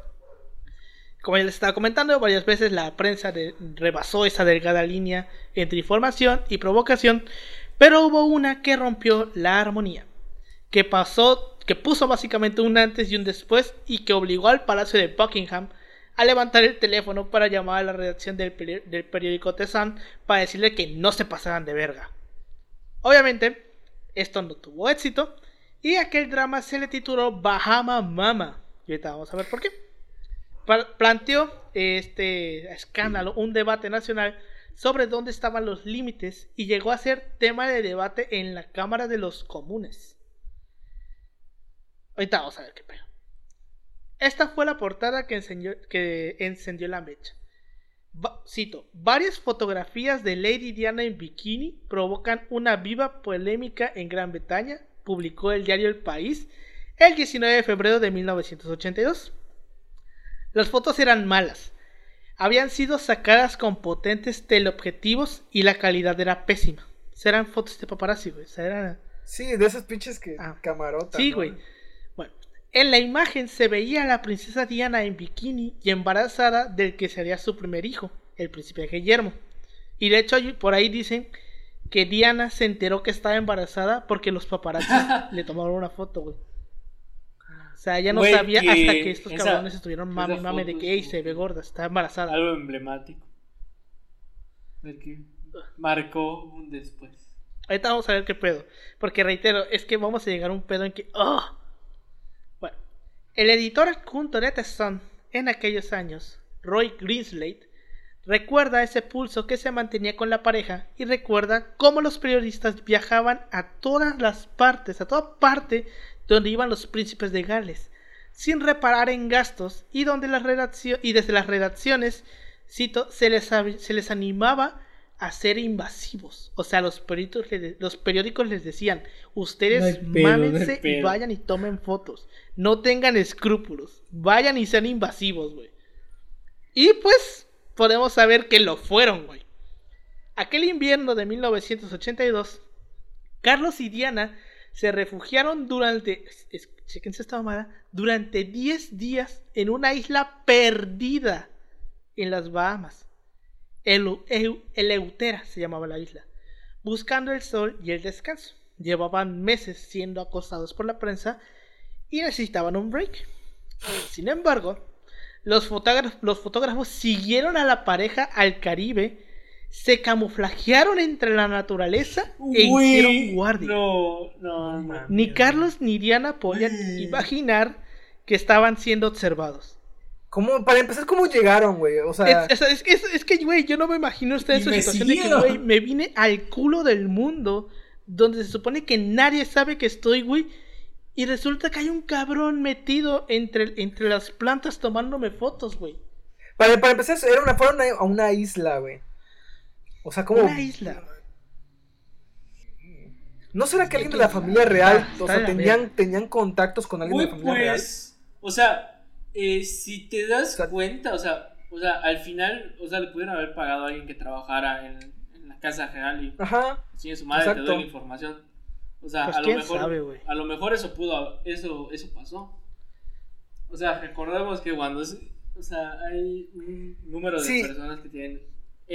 Como ya les estaba comentando, varias veces la prensa rebasó esa delgada línea entre información y provocación, pero hubo una que rompió la armonía, que pasó, que puso básicamente un antes y un después y que obligó al Palacio de Buckingham a levantar el teléfono para llamar a la redacción del, periódico The Sun para decirle que no se pasaran de verga. Obviamente, esto no tuvo éxito y aquel drama se le tituló Bahama Mama. Y ahorita vamos a ver por qué. Planteó este escándalo, un debate nacional sobre dónde estaban los límites y llegó a ser tema de debate en la Cámara de los Comunes. Ahorita vamos a ver qué pedo. Esta fue la portada que, encendió la mecha. cito, varias fotografías de Lady Diana en bikini provocan una viva polémica en Gran Bretaña, publicó el diario El País el 19 de febrero de 1982. Las fotos eran malas. habían sido sacadas con potentes teleobjetivos y la calidad era pésima. Serán fotos de paparazzi, güey. Sí, de esas pinches que ah. camarotas. Sí, güey. Bueno, en la imagen se veía a la princesa Diana en bikini y embarazada del que sería su primer hijo, el príncipe Guillermo. Y de hecho, por ahí dicen que Diana se enteró que estaba embarazada porque los paparazzi le tomaron una foto, güey. O sea, ella no sabía hasta que estos cabrones estuvieron mami mame de que se ve gorda, está embarazada. Algo emblemático. Que marcó un después. Ahorita vamos a ver qué pedo. Porque reitero, es que vamos a llegar a un pedo en que. ¡Oh! Bueno, el editor adjunto de The Sun en aquellos años, Roy Greenslade, Recuerda ese pulso que se mantenía con la pareja y recuerda cómo los periodistas viajaban a todas las partes, a toda parte donde iban los príncipes de Gales, sin reparar en gastos y donde las y desde las redacciones, cito, se les, se les animaba a ser invasivos. O sea, los periódicos, los periódicos les decían, ustedes mámense y vayan y tomen fotos. No tengan escrúpulos. Vayan y sean invasivos, güey. Y pues podemos saber que lo fueron, güey. Aquel invierno de 1982, Carlos y Diana se refugiaron durante, mamada, durante 10 días en una isla perdida en las Bahamas. El, Eleutera se llamaba la isla, buscando el sol y el descanso. Llevaban meses siendo acosados por la prensa y necesitaban un break. Sin embargo, los los fotógrafos siguieron a la pareja al Caribe, se camuflajearon entre la naturaleza e hicieron guardia. No, no, Ni Carlos ni Diana podían imaginar que estaban siendo observados. ¿Cómo, para empezar, ¿cómo llegaron, güey? O sea... Es, que, güey, yo no me imagino usted en su situación de que, güey, me vine al culo del mundo donde se supone que nadie sabe que estoy, güey, y resulta que hay un cabrón metido entre, entre las plantas tomándome fotos, güey. Para, para empezar, era una, fueron a una isla, güey. O sea, como. Una isla. ¿No será que alguien de la familia real, o sea, tenían, tenían contactos con alguien de la familia real? Pues, o sea, eh, si te das cuenta, o sea, o sea, al final, o sea, le pudieron haber pagado a alguien que trabajara en, la casa real y Ajá, si su madre te doy la información. O sea, pues, a, lo mejor, a lo mejor eso pudo, eso, eso pasó. O sea, recordemos que cuando, o sea, hay un número de personas que tienen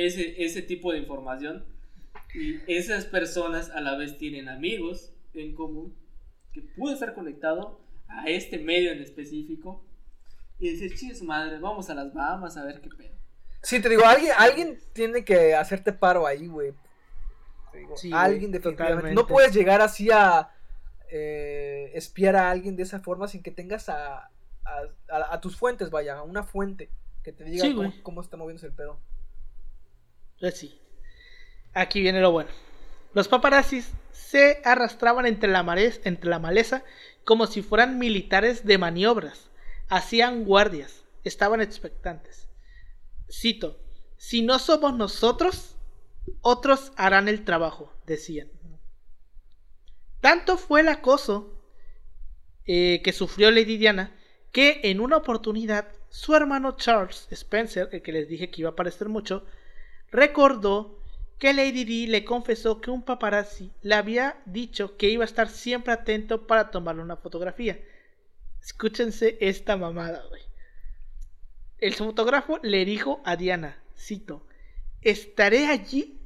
ese, ese tipo de información y esas personas a la vez tienen amigos en común que puede estar conectado a este medio en específico y decir, chis madre, vamos a las Bahamas a ver qué pedo. Sí, te digo, alguien, alguien tiene que hacerte paro ahí, güey, alguien definitivamente. No puedes llegar así a eh, espiar a alguien de esa forma sin que tengas a, a, tus fuentes, vaya, a una fuente que te diga cómo, está moviéndose el pedo. Aquí viene lo bueno. Los paparazzis se arrastraban entre la, entre la maleza como si fueran militares de maniobras. Hacían guardias. Estaban expectantes. Cito. Si no somos nosotros, otros harán el trabajo, decían. Tanto fue el acoso eh, que sufrió Lady Diana que en una oportunidad su hermano Charles Spencer, el que les dije que iba a aparecer mucho, recordó que Lady Di le confesó que un paparazzi le había dicho que iba a estar siempre atento para tomarle una fotografía. Escúchense esta mamada, güey. El fotógrafo le dijo a Diana, cito, estaré allí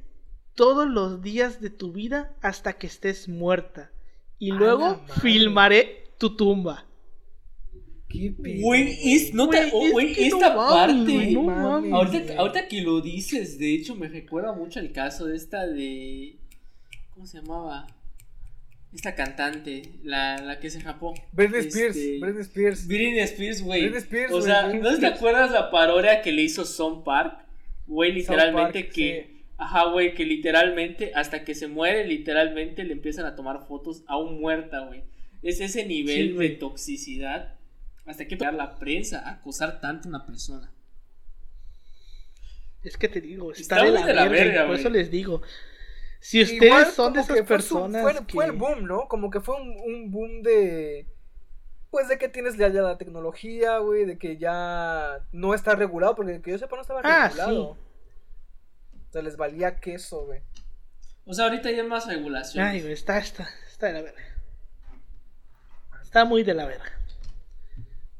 todos los días de tu vida hasta que estés muerta. Y luego filmaré tu tumba. Güey, no te, esta parte. ahorita, que lo dices, de hecho, me recuerda mucho el caso de esta de. ¿Cómo se llamaba? Esta cantante, la, la que se japó. Britney Spears. Este, Britney Spears. Britney Spears, güey. O sea, ¿no te acuerdas la parodia que le hizo Son Park? Güey, literalmente que. Ajá, güey, que literalmente, hasta que se muere, literalmente le empiezan a tomar fotos aún muerta, güey. Es ese nivel de toxicidad. Hasta que pegar la prensa a acusar tanto a una persona. Es que te digo, está, de, la, verga, por eso les digo. Si ustedes son de esas personas. fue, el boom, ¿no? Como que fue un, un boom de Pues de que tienes ya, ya la tecnología, güey, de que ya no está regulado, porque que yo sepa no estaba Ah, regulado. O sea, les valía queso, güey. O sea, ahorita ya hay más regulación. Ay, güey, está, está, está de la verga. Está muy de la verga.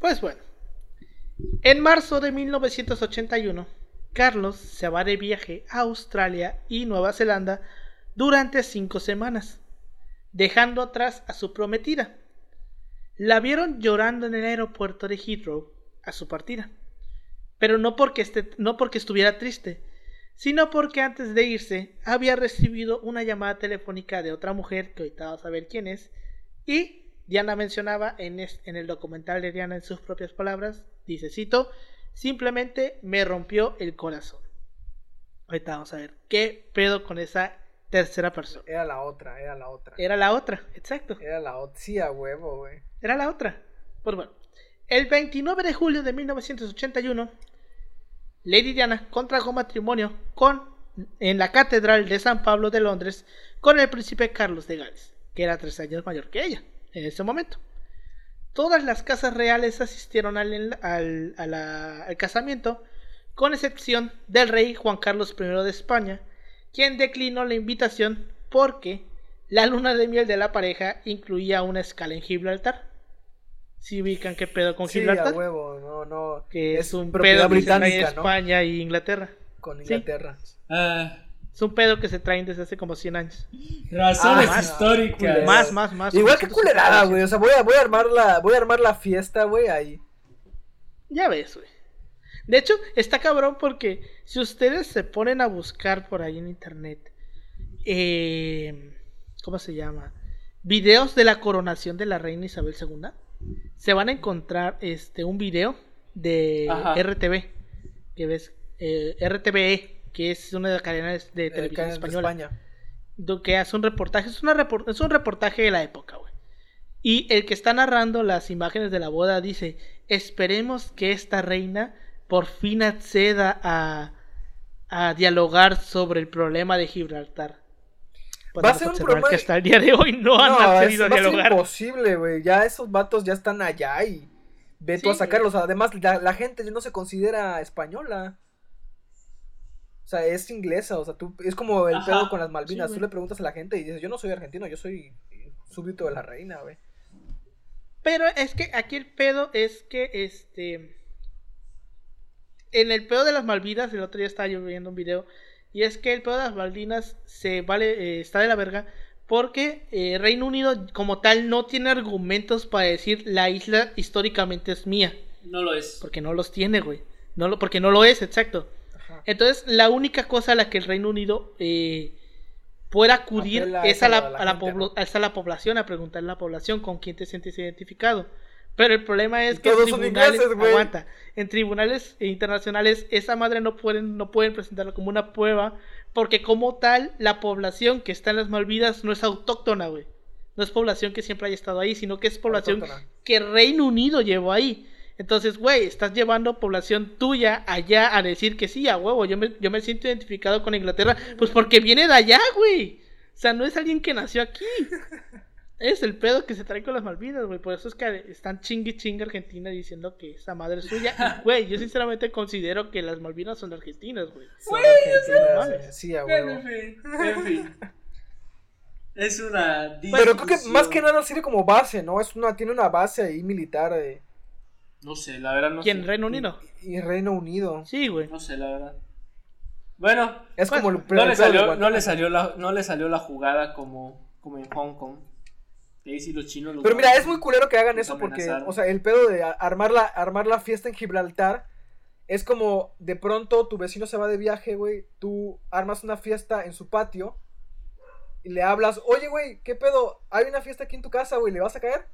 Pues bueno. En marzo de 1981, Carlos se va de viaje a Australia y Nueva Zelanda durante cinco semanas, dejando atrás a su prometida. La vieron llorando en el aeropuerto de Heathrow a su partida, pero no porque, este, estuviera triste, sino porque antes de irse había recibido una llamada telefónica de otra mujer que ahorita vamos a ver quién es y Diana mencionaba en, es- en el documental de Diana en sus propias palabras, dice, cito, simplemente me rompió el corazón. Ahorita vamos a ver qué pedo con esa tercera persona. Era la otra, era la otra. Era la otra, exacto. Era la otra. Sí, a huevo, güey. Era la otra. Pues bueno, el 29 de julio de 1981, Lady Diana contrajo matrimonio con, en la Catedral de San Pablo de Londres con el príncipe Carlos de Gales, que era tres años mayor que ella en ese momento. Todas las casas reales asistieron al, al- a la- al casamiento, con excepción del rey Juan Carlos I de España, quien declinó la invitación porque la luna de miel de la pareja incluía una escala en Gibraltar. Si ubican qué pedo con Sí, a Gibraltar, huevo, no, no. que es, un pedo que se trae británica, ¿no? España y Inglaterra. Con Sí. Inglaterra. Es un pedo que se traen desde hace como 100 años. razones Ah, históricas. Más, más, más. Igual que 950 culerada, güey. O sea, voy a, voy a armar la, voy a armar la fiesta, güey, ahí. Ya ves, güey. De hecho, está cabrón porque si ustedes se ponen a buscar por ahí en internet, eh, ¿cómo se llama? Videos de la coronación de la reina Isabel II, se van a encontrar este un video de Ajá. RTV, que ves, eh, RTVE, que es una de las cadenas de televisión española. España. que hace un reportaje, es, una repor- es un reportaje de la época, güey. Y el que está narrando las imágenes de la boda dice, esperemos que esta reina por fin acceda a, a dialogar sobre el problema de Gibraltar. Va a ser un problema que hasta el día de hoy no han es, accedido a va a ser dialogar. imposible, güey. Ya esos vatos ya están allá y ve tú a sacarlos. Además, la, la gente no se considera española. O sea, es inglesa. O sea, tú, es como el Ajá, pedo con las Malvinas. sí, tú le preguntas a la gente y dices, yo no soy argentino, yo soy súbdito de la reina, güey. Pero es que aquí el pedo es que este. En el pedo de las Malvinas, el otro día estaba yo viendo un video. Y es que el pedo de las Malvinas se vale, eh, está de la verga. Porque eh, Reino Unido, como tal, no tiene argumentos para decir la isla históricamente es mía. No lo es. Porque no los tiene, güey. No lo, porque no lo es, exacto. Ajá. Entonces, la única cosa a la que el Reino Unido eh, puede acudir Apela es a la, la- a la a la gente, poblo- ¿no? es a la población, a preguntarle a la población con quién te sientes identificado. Pero el problema es Y que en tribunales, ingleses, aguanta, en tribunales internacionales esa madre no pueden, no pueden presentarla como una prueba porque como tal la población que está en las Malvinas no es autóctona, güey. No es población que siempre haya estado ahí, sino que es población que Reino Unido llevó ahí. Entonces, güey, estás llevando población tuya allá a decir que sí, a huevo, yo me, yo me siento identificado con Inglaterra, pues porque viene de allá, güey. O sea, no es alguien que nació aquí. Es el pedo que se trae con las Malvinas, güey. Por eso es que están chingue chingue Argentina diciendo que esa madre es suya. Güey, yo sinceramente considero que las Malvinas son argentinas, güey. Sí, a huevo. en fin, en fin. Es una Pero creo que más que nada sirve como base, ¿no? Es una, tiene una base ahí militar eh, No sé, la verdad no ¿Quién? sé. ¿Reino Unido? y, y Reino Unido. Sí, güey. No sé, la verdad. Bueno, Es Pues, como el no le, salió, no, le salió la, no le salió la jugada como, como en Hong Kong. Que ahí sí los chinos los Pero mira, es muy culero que hagan eso porque, amenazaron. o sea, el pedo de armar la, armar la fiesta en Gibraltar es como de pronto tu vecino se va de viaje, güey, tú armas una fiesta en su patio y le hablas, oye, güey, ¿qué pedo? Hay una fiesta aquí en tu casa, güey, ¿le vas a caer?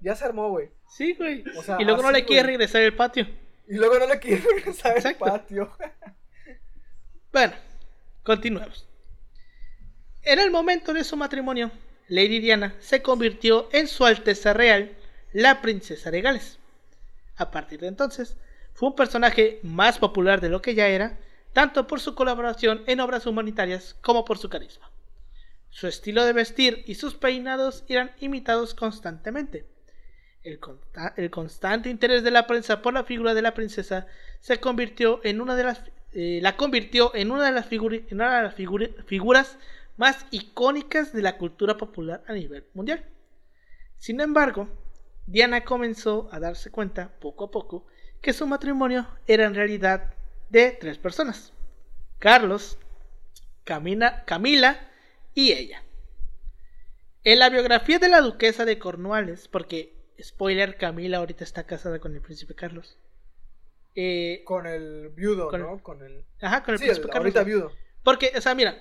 Ya se armó, güey. Sí, güey. O sea, y luego no le quiere güey. regresar el patio. Y luego no le quiere regresar al Exacto. patio. Bueno, continuemos. En el momento de su matrimonio, Lady Diana se convirtió en su Alteza Real, la Princesa de Gales. A partir de entonces, fue un personaje más popular de lo que ya era, tanto por su colaboración en obras humanitarias como por su carisma. Su estilo de vestir y sus peinados eran imitados constantemente. El, constante interés de la prensa por la figura de la princesa se convirtió en una de las eh, la convirtió en una de las, en una de las figuras más icónicas de la cultura popular a nivel mundial. Sin embargo, Diana comenzó a darse cuenta poco a poco que su matrimonio era en realidad de tres personas. Carlos, Camila y ella. En la biografía de la duquesa de Cornualles, porque, spoiler, Camila ahorita está casada con el príncipe Carlos. Eh, con el viudo, ¿no? con el... Ajá, con el príncipe Carlos. Ahorita viudo. Porque, o sea, mira,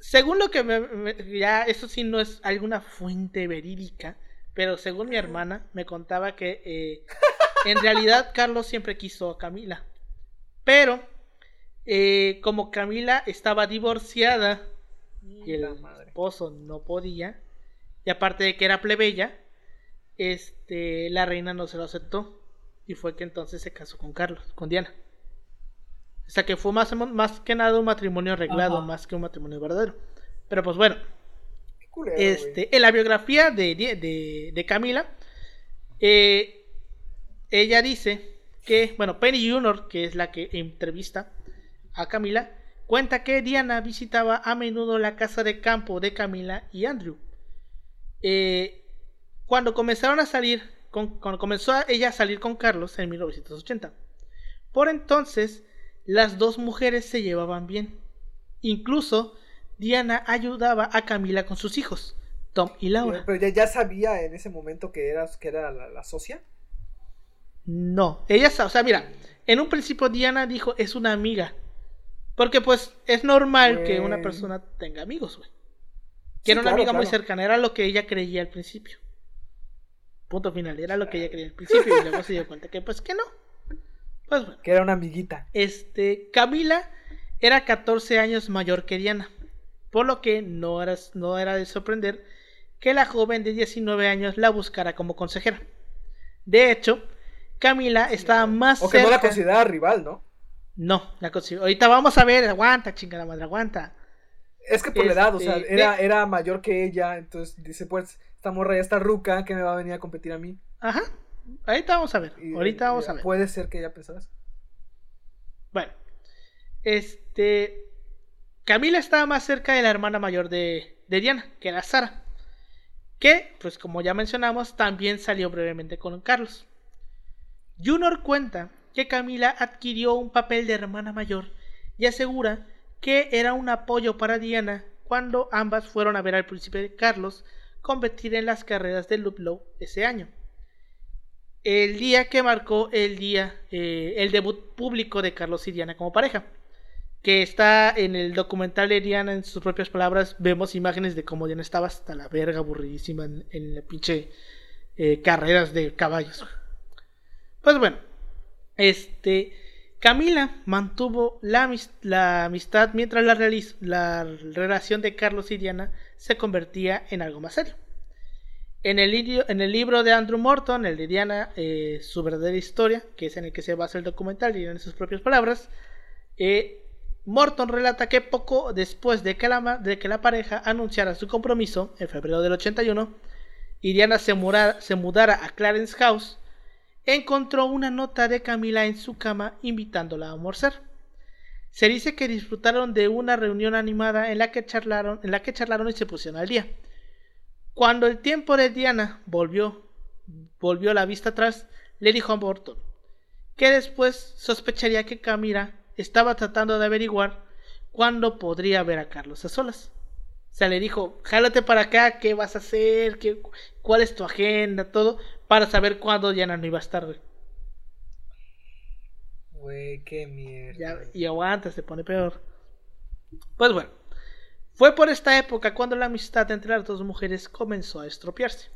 según lo que me, ya eso sí no es alguna fuente verídica, pero según mi hermana me contaba que eh, en realidad Carlos siempre quiso a Camila. Pero eh, como Camila estaba divorciada y el esposo no podía, y aparte de que era plebeya, este, la reina no se lo aceptó. Y fue que entonces se casó con Carlos, con Diana. O sea que fue más, más que nada un matrimonio arreglado, más que un matrimonio verdadero. Pero pues bueno. este, en la biografía de, de, Camila, eh, ella dice que, bueno, Penny Junior, que es la que entrevista a Camila, cuenta que Diana visitaba a menudo la casa de campo de Camila y Andrew. Eh, cuando comenzaron a salir, cuando comenzó ella a salir con Carlos en 1980. Por entonces, las dos mujeres se llevaban bien. Incluso Diana ayudaba a Camila con sus hijos, Tom y Laura. Pero ya, sabía en ese momento que era la, socia. No, ella, o sea, mira, en un principio Diana dijo es una amiga. Porque pues es normal que una persona tenga amigos, güey. Que era una amiga muy cercana, era lo que ella creía al principio. Punto final, era lo que ella creía al principio y luego se dio cuenta que pues que no. Pues bueno. Que era una amiguita. Este, Camila era 14 años mayor que Diana, por lo que no era, no era de sorprender que la joven de 19 años la buscara como consejera. De hecho, Camila estaba más o que no la consideraba rival, ¿no? No, la consideraba. Ahorita vamos a ver, aguanta, chingada madre, aguanta. Es que por la edad, o sea, este, era, era mayor que ella, entonces dice, pues, esta morra ya está ruca, que me va a venir a competir a mí. Ajá. Ahorita vamos a ver. Ahorita vamos a ver. Puede ser que ella pensara eso. Bueno. Este. Camila estaba más cerca de la hermana mayor de, de Diana, que era Sara. Que, pues como ya mencionamos, también salió brevemente con Carlos. Junor cuenta que Camila adquirió un papel de hermana mayor y asegura que era un apoyo para Diana cuando ambas fueron a ver al príncipe Carlos competir en las carreras de Ludlow ese año. El día que marcó el día, eh, el debut público de Carlos y Diana como pareja. Que está en el documental de Diana, en sus propias palabras, vemos imágenes de cómo Diana estaba hasta la verga aburridísima en, la pinche eh, carreras de caballos. Pues bueno, este Camila mantuvo la, amistad mientras la, relación de Carlos y Diana se convertía en algo más serio. En el, libro de Andrew Morton, el de Diana, eh, su verdadera historia, que es en el que se basa el documental y en sus propias palabras, eh, Morton relata que poco después de que, la, pareja anunciara su compromiso, en febrero del 81, y Diana se mudara a Clarence House, encontró una nota de Camila en su cama invitándola a almorzar. Se dice que disfrutaron de una reunión animada en la que charlaron, en la que charlaron y se pusieron al día. Cuando el tiempo de Diana volvió, volvió la vista atrás, le dijo a Morton que después sospecharía que Camila estaba tratando de averiguar cuándo podría ver a Carlos a solas. O sea, le dijo, jálate para acá, ¿qué vas a hacer? ¿Qué, ¿Cuál es tu agenda? Todo, para saber cuándo Diana no iba a estar, güey. Güey, qué mierda. y aguanta, se pone peor. Pues bueno, fue por esta época cuando la amistad entre las dos mujeres comenzó a estropearse.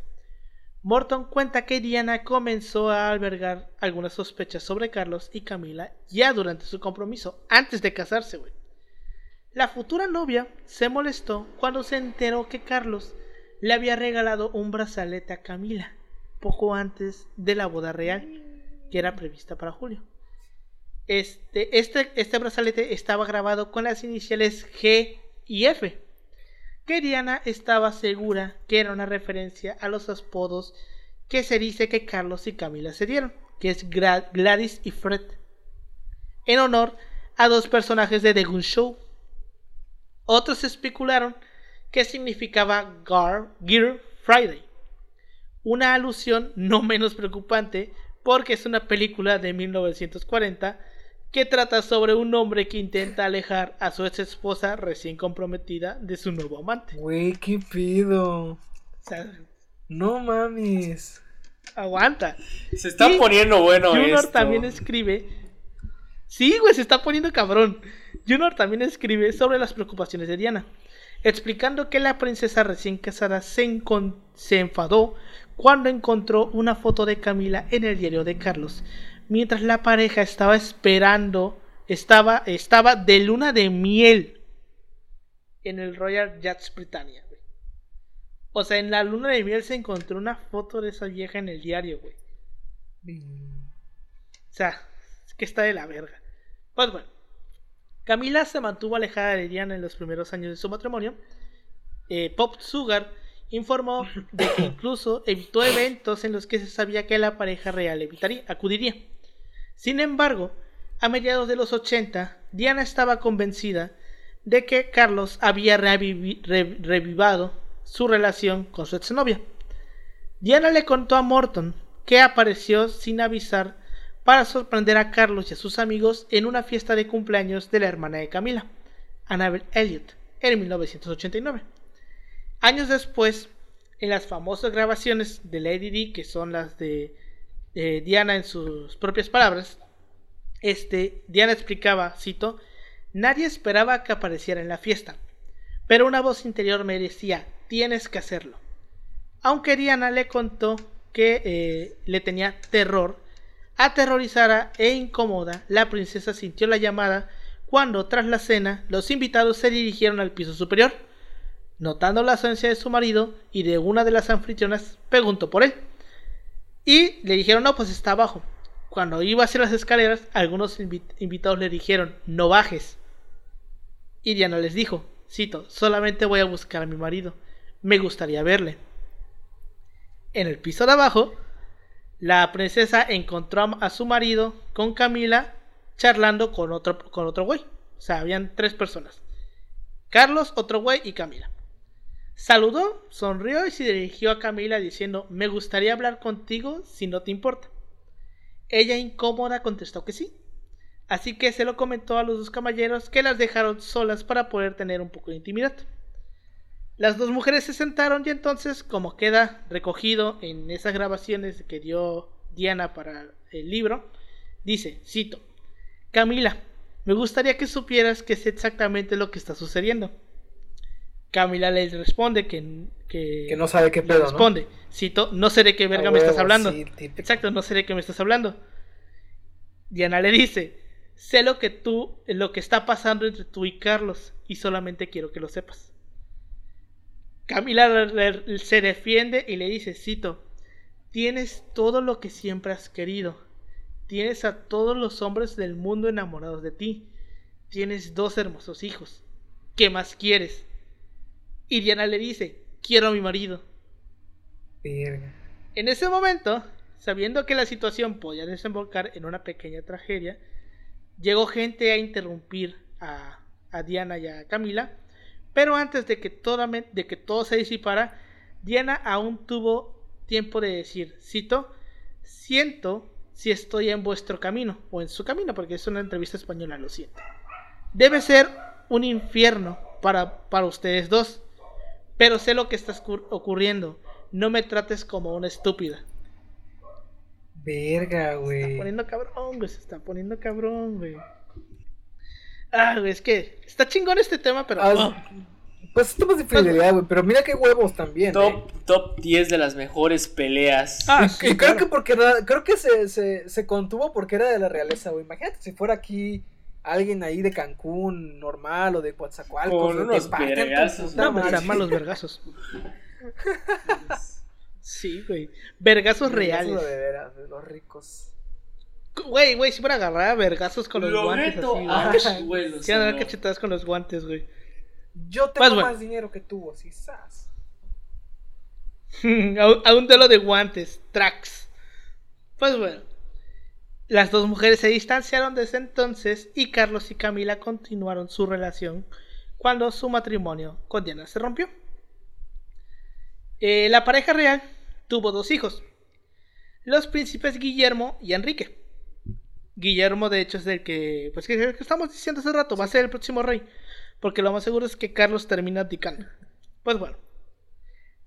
Morton cuenta que Diana comenzó a albergar algunas sospechas sobre Carlos y Camila ya durante su compromiso, antes de casarse, güey. La futura novia se molestó cuando se enteró que Carlos le había regalado un brazalete a Camila poco antes de la boda real que era prevista para julio. Este, este, este brazalete estaba grabado con las iniciales G y F, que Diana estaba segura que era una referencia a los apodos que se dice que Carlos y Camila se dieron, que es Gladys y Fred, en honor a dos personajes de The Gun Show. Otros especularon que significaba Gear Friday, una alusión no menos preocupante porque es una película de 1940 que trata sobre un hombre que intenta alejar a su ex esposa recién comprometida de su nuevo amante. Güey, qué pido. no mames. Aguanta. Se está poniendo bueno Junior también escribe. Sí, güey, se está poniendo cabrón. Junior también escribe sobre las preocupaciones de Diana, explicando que la princesa recién casada se, se enfadó cuando encontró una foto de Camila en el diario de Carlos, mientras la pareja estaba esperando, estaba, estaba de luna de miel en el Royal Yachts Britannia. O sea, en la luna de miel se encontró una foto de esa vieja en el diario, güey. O sea, es que está de la verga. Pues bueno. Camila se mantuvo alejada de Diana en los primeros años de su matrimonio. Eh, Pop Sugar informó de que incluso evitó eventos en los que se sabía que la pareja real evitaría, acudiría. Sin embargo, a mediados de los 80, Diana estaba convencida de que Carlos había revivado su relación con su exnovia. Diana le contó a Morton que apareció sin avisar para sorprender a Carlos y a sus amigos en una fiesta de cumpleaños de la hermana de Camila, Annabel Elliot, en 1989. Años después, en las famosas grabaciones de Lady D, que son las de Diana en sus propias palabras, este, Diana explicaba, cito, Nadie esperaba que apareciera en la fiesta, pero una voz interior me decía, tienes que hacerlo. Aunque Diana le contó que eh, le tenía terror, aterrorizada e incómoda, la princesa sintió la llamada cuando, tras la cena, los invitados se dirigieron al piso superior Notando la ausencia de su marido y de una de las anfitrionas, preguntó por él. Y le dijeron, no, pues está abajo. Cuando iba hacia las escaleras, algunos invitados le dijeron, no bajes. Y Diana les dijo, cito, solamente voy a buscar a mi marido. Me gustaría verle. En el piso de abajo, la princesa encontró a su marido con Camila charlando con otro, con otro güey. O sea, habían tres personas. Carlos, otro güey y Camila. Saludó, sonrió y se dirigió a Camila diciendo Me gustaría hablar contigo si no te importa. Ella incómoda contestó que sí. Así que se lo comentó a los dos caballeros que las dejaron solas para poder tener un poco de intimidad. Las dos mujeres se sentaron y entonces, como queda recogido en esas grabaciones que dio Diana para el libro, dice, cito, Camila, me gustaría que supieras que sé exactamente lo que está sucediendo. Camila le responde que, que, no sabe qué pedo. Responde, cito, no sé de qué verga me estás hablando. Exacto, no sé de qué me estás hablando. Diana le dice, sé lo que tú, lo que está pasando entre tú y Carlos, y solamente quiero que lo sepas. Camila se defiende y le dice, cito, tienes todo lo que siempre has querido. Tienes a todos los hombres del mundo enamorados de ti. Tienes dos hermosos hijos. ¿Qué más quieres? Y Diana le dice, quiero a mi marido. En ese momento, sabiendo que la situación podía desembocar en una pequeña tragedia, llegó gente a interrumpir a, Diana y a Camila, pero antes de que, de que todo se disipara, Diana aún tuvo tiempo de decir, cito, siento si estoy en vuestro camino, o en su camino, porque es una entrevista española, lo siento. Debe ser un infierno para, para ustedes dos. Pero sé lo que está ocurriendo. No me trates como una estúpida. Verga, güey. Se está poniendo cabrón, güey. Se está poniendo cabrón, güey. Ah, güey, es que está chingón este tema, pero. Ah, oh. Pues temas de fidelidad, güey. Pero mira qué huevos también. Top, eh. top 10 de las mejores peleas. Ah, y, creo que porque creo que se, se, se contuvo porque era de la realeza, güey. Imagínate si fuera aquí alguien ahí de Cancún normal o de Coatzacoalcos. Con unos vergazos. No, eran malos vergazos. sí, güey. Vergazos reales. de veras, de los ricos. Güey, güey, siempre agarraba vergazos con los guantes así, güey. Sí, andar cachetadas con los guantes, güey. Yo tengo más dinero que tú, así, sas. a un duelo de guantes, tracks. Pues bueno, las dos mujeres se distanciaron desde entonces y Carlos y Camila continuaron su relación cuando su matrimonio con Diana se rompió. Eh, la pareja real tuvo dos hijos, los príncipes Guillermo y Enrique. Guillermo, de hecho, es el que, pues, que, estamos diciendo hace rato, va a ser el próximo rey, porque lo más seguro es que Carlos termina abdicando. Pues bueno,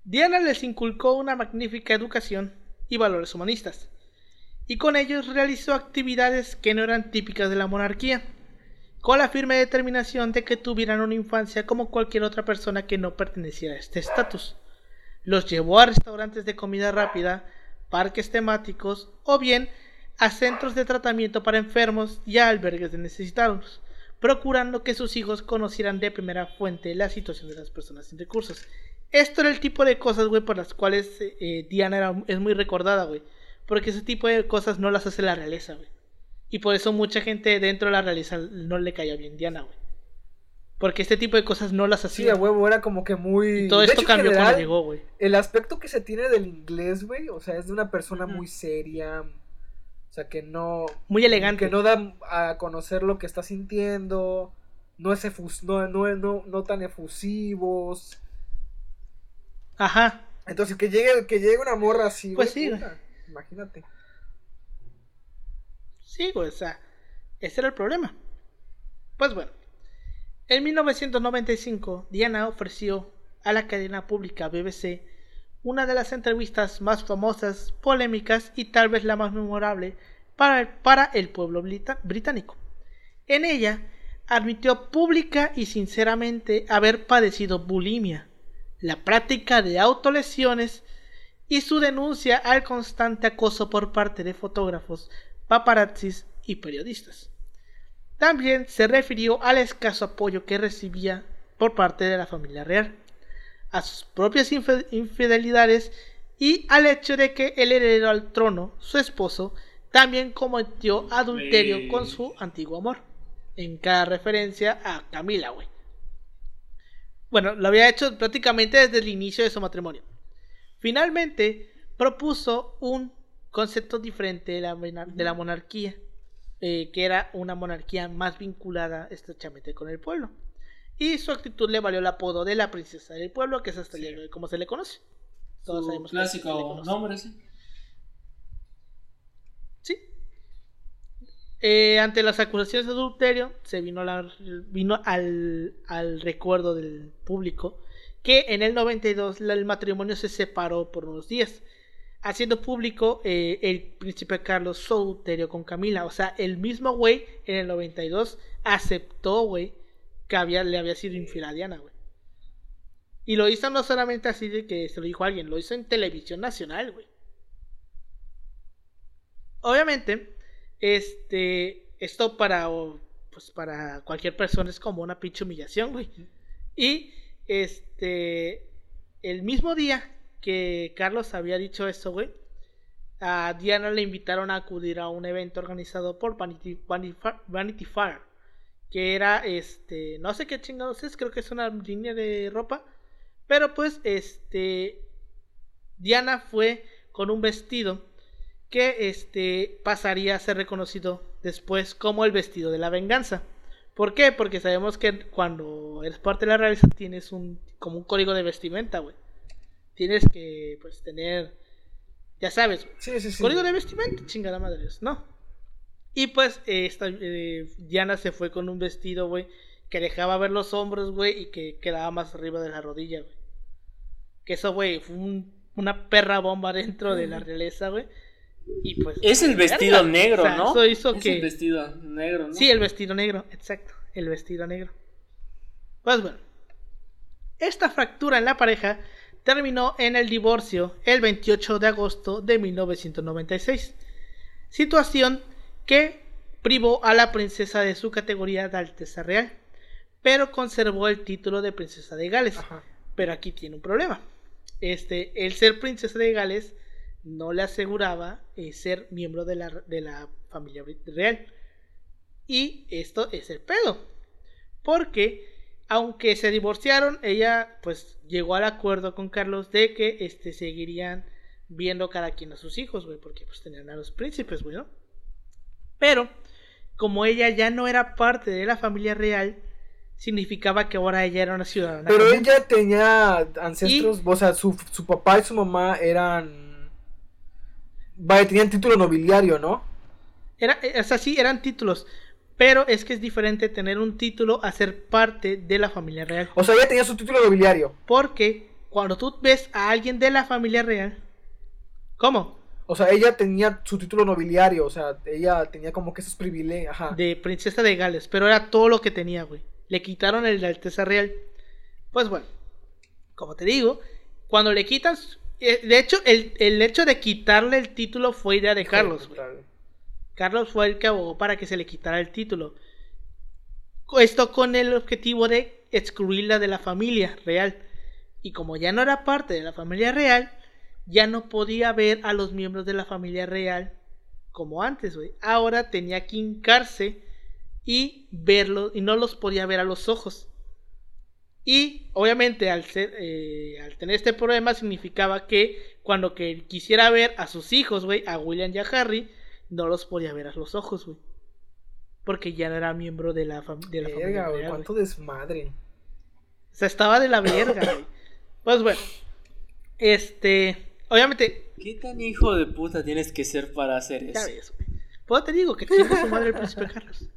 Diana les inculcó una magnífica educación y valores humanistas, y con ellos realizó actividades que no eran típicas de la monarquía, con la firme determinación de que tuvieran una infancia como cualquier otra persona que no perteneciera a este estatus. Los llevó a restaurantes de comida rápida, parques temáticos o bien a centros de tratamiento para enfermos y a albergues de necesitados, procurando que sus hijos conocieran de primera fuente la situación de las personas sin recursos. Esto era el tipo de cosas, güey, por las cuales eh, Diana es muy recordada, güey. Porque ese tipo de cosas no las hace la realeza, güey. Y por eso mucha gente dentro de la realeza no le caía bien Diana, güey. Porque este tipo de cosas no las hacía. Sí, a huevo, era como que muy. todo esto cambió cuando llegó, güey. El aspecto que se tiene del inglés, güey, o sea, es de una persona muy seria. O sea, que no. Muy elegante. Que no da a conocer lo que está sintiendo. No es efus no, no, no, no tan efusivos. Ajá. Entonces, que llegue, que llegue una morra así, Pues sí, Imagínate. Sí, güey, o sea, ese era el problema. Pues bueno, en 1995, Diana ofreció a la cadena pública BBC una de las entrevistas más famosas, polémicas y tal vez la más memorable para el, pueblo británico. En ella, admitió pública y sinceramente haber padecido bulimia la práctica de autolesiones y su denuncia al constante acoso por parte de fotógrafos, paparazzis y periodistas. También se refirió al escaso apoyo que recibía por parte de la familia real, a sus propias infidelidades y al hecho de que el heredero al trono, su esposo, también cometió adulterio con su antiguo amor, en cada referencia a Camila, güey. Bueno, lo había hecho prácticamente desde el inicio de su matrimonio. Finalmente, propuso un concepto diferente de la, de la monarquía, eh, que era una monarquía más vinculada estrechamente con el pueblo. Y su actitud le valió el apodo de la princesa del pueblo, que es hasta el día de hoy como se le conoce. Todos sabemos clásico nombre, sí. Eh, ante las acusaciones de adulterio, se vino, vino al, recuerdo del público que en el 92 el matrimonio se separó por unos días, haciendo público eh, el príncipe Carlos su adulterio con Camila. O sea, el mismo güey en el 92 aceptó, güey, que había, le había sido infiel a Diana, güey. Y lo hizo no solamente así de que se lo dijo alguien, lo hizo en televisión nacional, güey. Obviamente, este, esto para, pues para cualquier persona es como una pinche humillación, güey. Y, este, el mismo día que Carlos había dicho eso, güey, a Diana le invitaron a acudir a un evento organizado por Vanity, Vanity, Fair, que era, este, no sé qué chingados es, creo que es una línea de ropa, pero pues, este, Diana fue con un vestido que este pasaría a ser reconocido después como el vestido de la venganza. ¿Por qué? Porque sabemos que cuando eres parte de la realeza tienes un como un código de vestimenta, güey. Tienes que pues tener ya sabes, sí, sí, sí. código de vestimenta, chingada madre, ¿no? Y pues esta eh, Diana se fue con un vestido, güey, que dejaba ver los hombros, güey, y que quedaba más arriba de la rodilla, güey. Que eso, güey, fue una perra bomba dentro de la realeza, güey pues, es el vestido negro, ¿no? Eso hizo es que... el vestido negro, ¿no? Sí, el vestido negro, exacto. El vestido negro. Pues bueno. Esta fractura en la pareja terminó en el divorcio el 28 de agosto de 1996. Situación que privó a la princesa de su categoría de Alteza Real, pero conservó el título de princesa de Gales. Pero aquí tiene un problema. Este, el ser princesa de Gales no le aseguraba eh, ser miembro de la, de la familia real. Y esto es el pedo. Porque aunque se divorciaron, ella pues llegó al acuerdo con Carlos de que este, seguirían viendo cada quien a sus hijos, güey, porque pues tenían a los príncipes, güey, ¿no? Pero, como ella ya no era parte de la familia real, significaba que ahora ella era una ciudadana. Pero ella tenía ancestros, o sea, su, su papá y su mamá eran... Vaya, tenían título nobiliario, ¿no? Era, eh, o sea, sí, eran títulos. Pero es que es diferente tener un título a ser parte de la familia real. O sea, ella tenía su título nobiliario. Porque cuando tú ves a alguien de la familia real. ¿Cómo? O sea, ella tenía su título nobiliario. O sea, ella tenía como que esos privilegios. Ajá. De princesa de Gales. Pero era todo lo que tenía, güey. Le quitaron el de Alteza Real. Pues bueno. Como te digo. Cuando le quitan. eh, De hecho, el, el hecho de quitarle el título fue idea de Carlos, güey. Carlos fue el que abogó para que se le quitara el título. Esto con el objetivo de excluirla de la familia real. Y como ya no era parte de la familia real, ya no podía ver a los miembros de la familia real como antes, güey. Ahora tenía que hincarse y verlos, y no los podía ver a los ojos. Y obviamente al, ser, eh, al tener este problema significaba que cuando que quisiera ver a sus hijos, güey, a William y a Harry, no los podía ver a los ojos, güey. Porque ya no era miembro de la, fam- de la familia. Verga, güey, real, cuánto desmadre. O sea, estaba de la verga, güey. Pues bueno. Este. Obviamente, ¿Qué tan hijo de puta tienes que ser para hacer eso? güey. Pues te digo que tiene su madre el príncipe Carlos.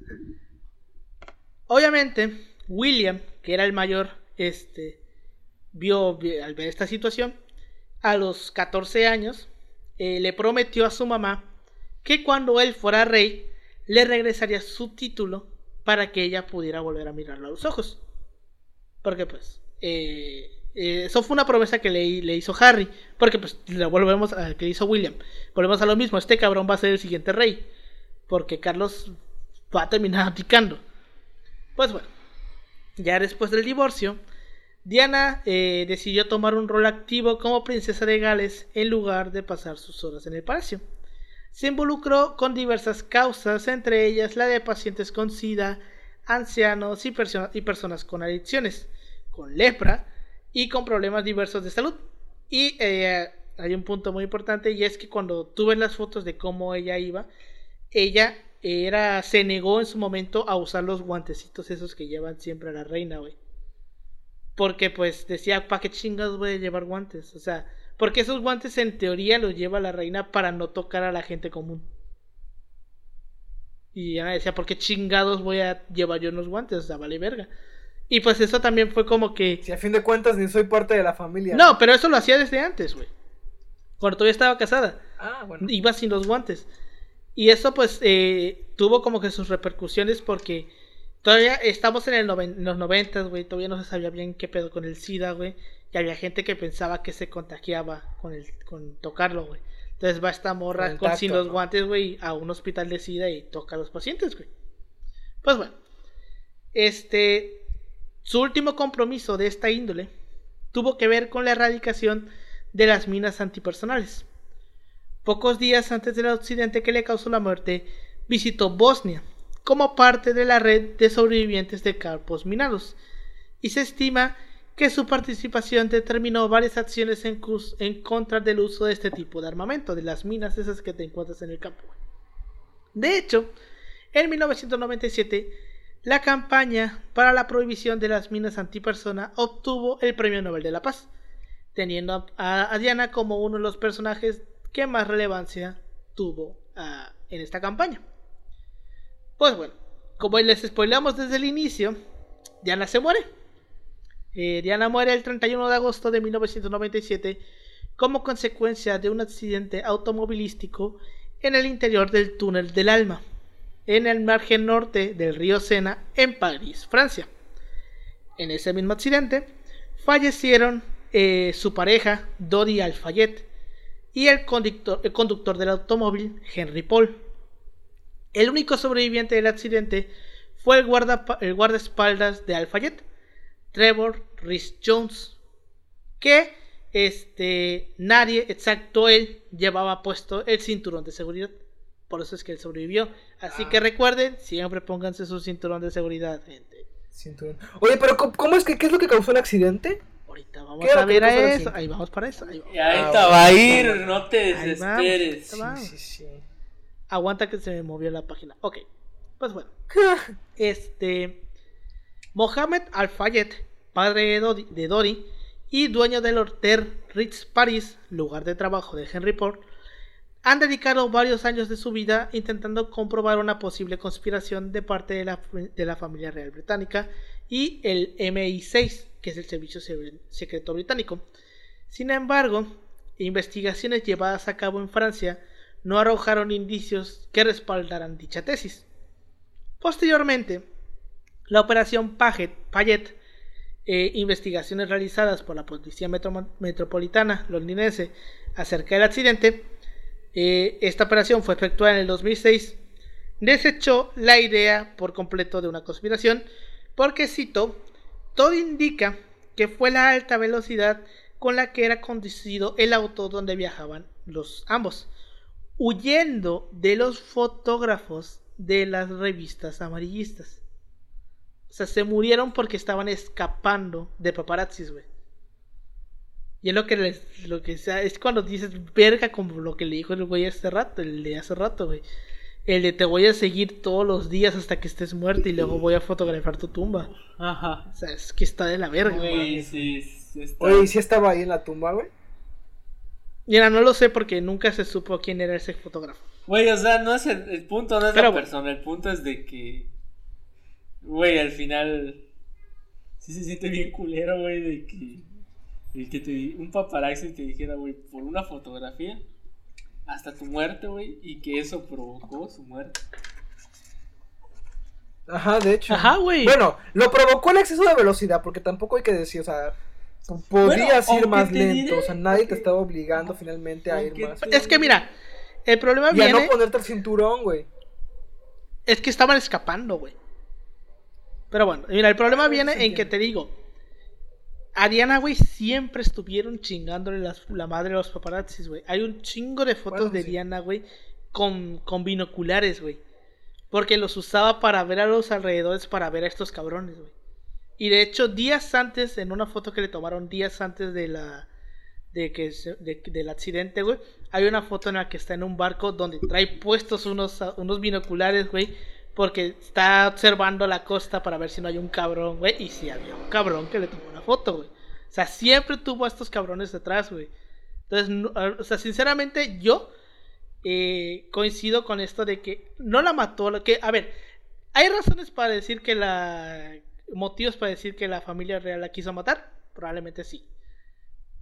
Obviamente, William, que era el mayor, este. Vio, vi- al ver esta situación, a los 14 años, eh, le prometió a su mamá que cuando él fuera rey, le regresaría su título para que ella pudiera volver a mirarlo a los ojos. Porque pues, eh, eh, eso fue una promesa que le, le hizo Harry. Porque pues, le volvemos a que hizo William. Volvemos a lo mismo, este cabrón va a ser el siguiente rey. Porque Carlos va a terminar abdicando. Pues bueno, ya después del divorcio, Diana eh, decidió tomar un rol activo como princesa de Gales en lugar de pasar sus horas en el palacio. Se involucró con diversas causas, entre ellas la de pacientes con SIDA, ancianos y, y personas con adicciones, con lepra y con problemas diversos de salud. Y eh, hay un punto muy importante y es que cuando tú ves las fotos de cómo ella iba, ella era se negó en su momento a usar los guantecitos esos que llevan siempre a la reina, güey. Porque pues decía, ¿para qué chingados voy a llevar guantes? O sea, porque esos guantes en teoría los lleva la reina para no tocar a la gente común. Y Ana decía, ¿por qué chingados voy a llevar yo unos guantes? O sea, vale verga. Y pues eso también fue como que... Si a fin de cuentas ni soy parte de la familia. No, pero eso lo hacía desde antes, güey. Cuando todavía estaba casada. Ah, bueno. Iba sin los guantes. Y eso pues eh, tuvo como que sus repercusiones porque todavía estamos en, el noven- en los noventas, güey. Todavía no se sabía bien qué pedo con el SIDA, güey. Y había gente que pensaba que se contagiaba con, el, con tocarlo, güey. Entonces va esta morra Con sin los ¿no? guantes, güey, a un hospital de SIDA y toca a los pacientes, güey. Pues bueno. Este. Su último compromiso de esta índole tuvo que ver con la erradicación de las minas antipersonales. Pocos días antes del accidente que le causó la muerte, visitó Bosnia como parte de la red de sobrevivientes de campos minados y se estima que su participación determinó varias acciones en, en contra del uso de este tipo de armamento, de las minas esas que te encuentras en el campo. De hecho, en 1997, la campaña para la prohibición de las minas antipersona obtuvo el Premio Nobel de la Paz, teniendo a, Diana como uno de los personajes que más relevancia tuvo ah, en esta campaña. Pues bueno, como les spoilamos desde el inicio, Diana se muere. Eh, Diana muere el 31 de agosto de 1997 como consecuencia de un accidente automovilístico en el interior del túnel del alma, en el margen norte del río Sena, en París, Francia. En ese mismo accidente fallecieron eh, su pareja, Dodi Alfayet, y el conductor, el conductor del automóvil, Henry Paul. El único sobreviviente del accidente fue el, guarda, el guardaespaldas de Alfayet, Trevor Rhys Jones, que este, nadie, excepto él, llevaba puesto el cinturón de seguridad. Por eso es que él sobrevivió. Así Ah. que recuerden, siempre pónganse su cinturón de seguridad, gente. Cinturón. Oye, pero ¿cómo, es que qué es lo que causó el accidente? Ahorita vamos a ver a eso. Ahí vamos para eso. Ahí, Ahorita va a ir, no te desesperes. Sí, sí, sí. Aguanta que se me movió la página. Ok. Pues bueno. este. Mohamed Al-Fayed, padre de Dori y dueño del Hotel Ritz Paris, lugar de trabajo de Henry Ford, han dedicado varios años de su vida intentando comprobar una posible conspiración de parte de la, de la familia real británica y el MI6, que es el Servicio Secreto Británico. Sin embargo, investigaciones llevadas a cabo en Francia no arrojaron indicios que respaldaran dicha tesis. Posteriormente, la operación Payet, eh, investigaciones realizadas por la Policía Metropolitana londinense acerca del accidente, eh, esta operación fue efectuada en el 2006, desechó la idea por completo de una conspiración porque, cito, todo indica que fue la alta velocidad con la que era conducido el auto donde viajaban los ambos, huyendo de los fotógrafos de las revistas amarillistas. O sea, se murieron porque estaban escapando de paparazzis, güey. Y es lo que les, lo que sea, es cuando dices verga como lo que le dijo el güey hace rato, el de hace rato, güey. El de te voy a seguir todos los días hasta que estés muerto y luego voy a fotografiar tu tumba. Ajá. O sea, es que está de la verga, güey. Sí, sí Oye, ¿y si estaba ahí en la tumba, güey? Mira, no lo sé porque nunca se supo quién era ese fotógrafo. Güey, o sea, no es el, punto, no es la persona, el punto es de que. Güey, al final. Sí se siente bien culero, güey, de que el que te, un paparazzi te dijera, güey, por una fotografía, hasta tu muerte, güey, y que eso provocó su muerte. Ajá, de hecho. Ajá, güey. Bueno, lo provocó el exceso de velocidad, porque tampoco hay que decir, o sea, podías ir más lento, o sea, nadie te estaba obligando finalmente a ir más. Es que mira, el problema y viene. A no ponerte el cinturón, güey. Es que estaban escapando, güey. Pero bueno, mira, el problema viene en que te digo, a Diana, güey, siempre estuvieron chingándole la madre a los paparazzis, güey. Hay un chingo de fotos de Diana, güey, con, con binoculares, güey. Porque los usaba para ver a los alrededores, para ver a estos cabrones, güey. Y de hecho, días antes, en una foto que le tomaron días antes de la. de que del accidente, güey. Hay una foto en la que está en un barco donde trae puestos unos, unos binoculares, güey porque está observando la costa para ver si no hay un cabrón, güey. Y si había un cabrón que le tomó una foto, güey. O sea, siempre tuvo a estos cabrones detrás, güey. Entonces, o sea, sinceramente, yo eh, coincido con esto de que no la mató. Que, a ver, ¿hay razones para decir que la. motivos para decir que la familia real la quiso matar? Probablemente sí.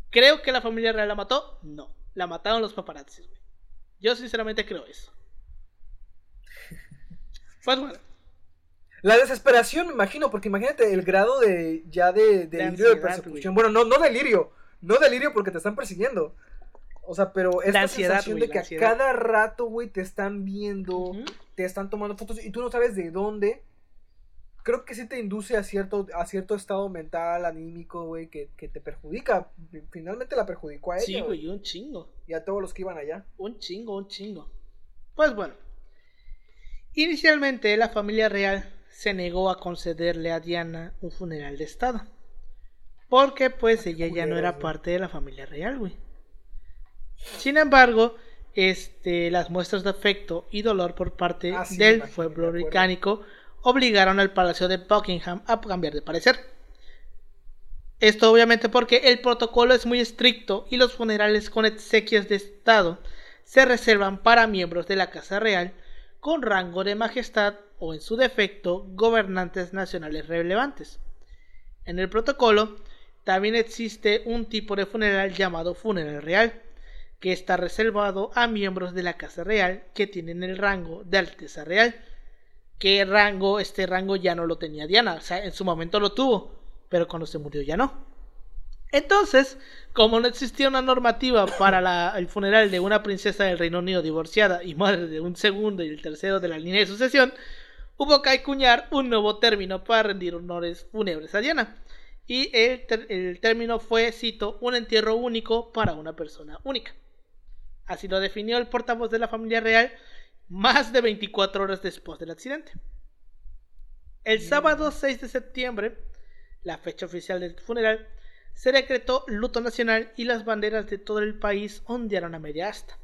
¿Creo que la familia real la mató? No. La mataron los paparazzis, güey. Yo sinceramente creo eso. Pues La desesperación, me imagino, porque imagínate el grado de ya de, delirio de, persecución. Bueno, no, no delirio, no delirio porque te están persiguiendo. O sea, pero esta sensación de que a cada rato, güey, te están viendo, te están tomando fotos y tú no sabes de dónde. Creo que sí te induce a cierto, a cierto estado mental, anímico, güey, que, que te perjudica. Finalmente la perjudicó a ella. Sí, güey, un chingo. Y a todos los que iban allá. Un chingo, un chingo. Pues bueno, Inicialmente la familia real se negó a concederle a Diana un funeral de estado. Porque pues ella ya no era parte de la familia real, güey. Sin embargo, este, las muestras de afecto y dolor por parte ah, del pueblo británico obligaron al Palacio de Buckingham a cambiar de parecer. Esto obviamente porque el protocolo es muy estricto y los funerales con exequias de Estado se reservan para miembros de la Casa Real con rango de majestad o en su defecto gobernantes nacionales relevantes. En el protocolo también existe un tipo de funeral llamado funeral real, que está reservado a miembros de la Casa Real que tienen el rango de Alteza Real. ¿Qué rango? Este rango ya no lo tenía Diana, o sea, en su momento lo tuvo, pero cuando se murió ya no. Entonces, como no existía una normativa para el funeral de una princesa del Reino Unido divorciada y madre de un segundo y el tercero de la línea de sucesión, hubo que acuñar un nuevo término para rendir honores fúnebres a Diana. Y el, el término fue, cito, un entierro único para una persona única. Así lo definió el portavoz de la familia real más de 24 horas después del accidente. El sábado 6 de septiembre, la fecha oficial del funeral, se decretó luto nacional y las banderas de todo el país ondearon a media asta.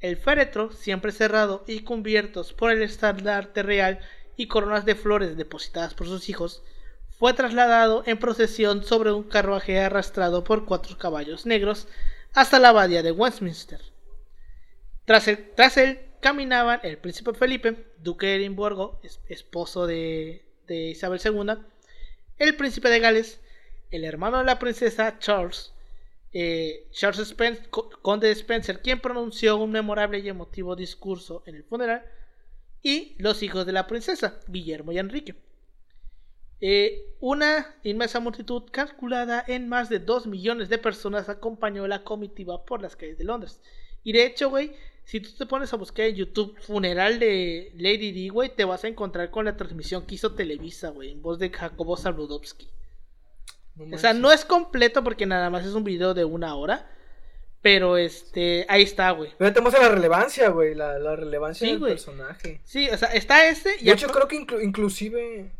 El féretro, siempre cerrado y cubiertos por el estandarte real y coronas de flores depositadas por sus hijos, fue trasladado en procesión sobre un carruaje arrastrado por cuatro caballos negros hasta la abadía de Westminster. Tras él, caminaban el príncipe Felipe, duque de Edimburgo, esposo de, Isabel II, el príncipe de Gales, el hermano de la princesa Charles, eh, Charles Spencer, conde de Spencer, quien pronunció un memorable y emotivo discurso en el funeral, y los hijos de la princesa, Guillermo y Enrique. Eh, una inmensa multitud calculada en más de 2 millones de personas acompañó la comitiva por las calles de Londres. Y de hecho, güey, si tú te pones a buscar en YouTube funeral de Lady Di, güey, te vas a encontrar con la transmisión que hizo Televisa, güey, en voz de Jacobo O sea, no es completo porque nada más es un video de una hora. Pero este, ahí está, güey. Pero tenemos la relevancia, güey, la, relevancia del personaje. Sí, o sea, está este. Y de hecho, creo que inclusive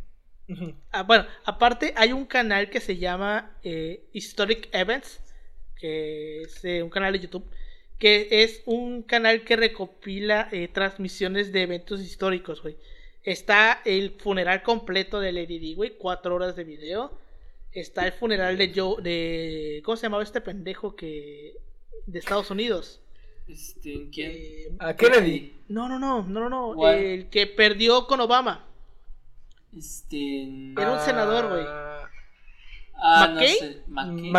Ah, bueno, aparte hay un canal que se llama eh, Historic Events, que es eh, un canal de YouTube, que es un canal que recopila eh, transmisiones de eventos históricos, güey. Está el funeral completo de Lady Di, güey, cuatro horas de video. Está el funeral de Joe, de... ¿Cómo se llamaba este pendejo que... de Estados Unidos? Este, ¿quién? ¿A Kennedy? No, no, no, no, no, El que perdió con Obama. Este. Era un senador, güey. Ah, ¿McCain? No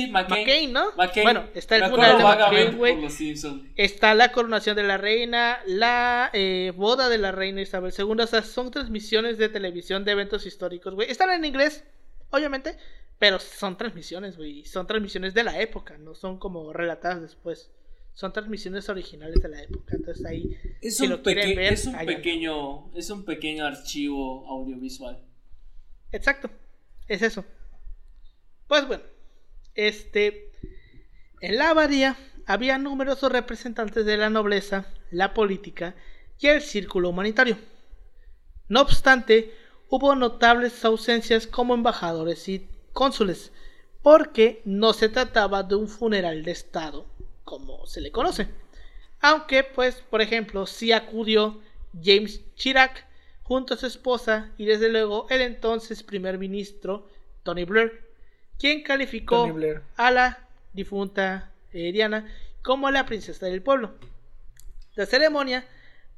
McCain, ¿no? Bueno, está el funeral de McCain, güey. Está la coronación de la reina, la eh, boda de la reina Isabel II. O sea, son transmisiones de televisión de eventos históricos, güey. Están en inglés, obviamente, pero son transmisiones, güey. Son transmisiones de la época, no son como relatadas después son transmisiones originales de la época. Entonces ahí, es un, es un pequeño, es un pequeño archivo audiovisual. Exacto, es eso. Pues bueno, este, en la abadía había numerosos representantes de la nobleza, la política y el círculo humanitario. No obstante, hubo notables ausencias como embajadores y cónsules, porque no se trataba de un funeral de Estado como se le conoce. Aunque, pues, por ejemplo, sí acudió James Chirac junto a su esposa y desde luego el entonces primer ministro Tony Blair, quien calificó a la difunta eh, Diana como la princesa del pueblo. La ceremonia,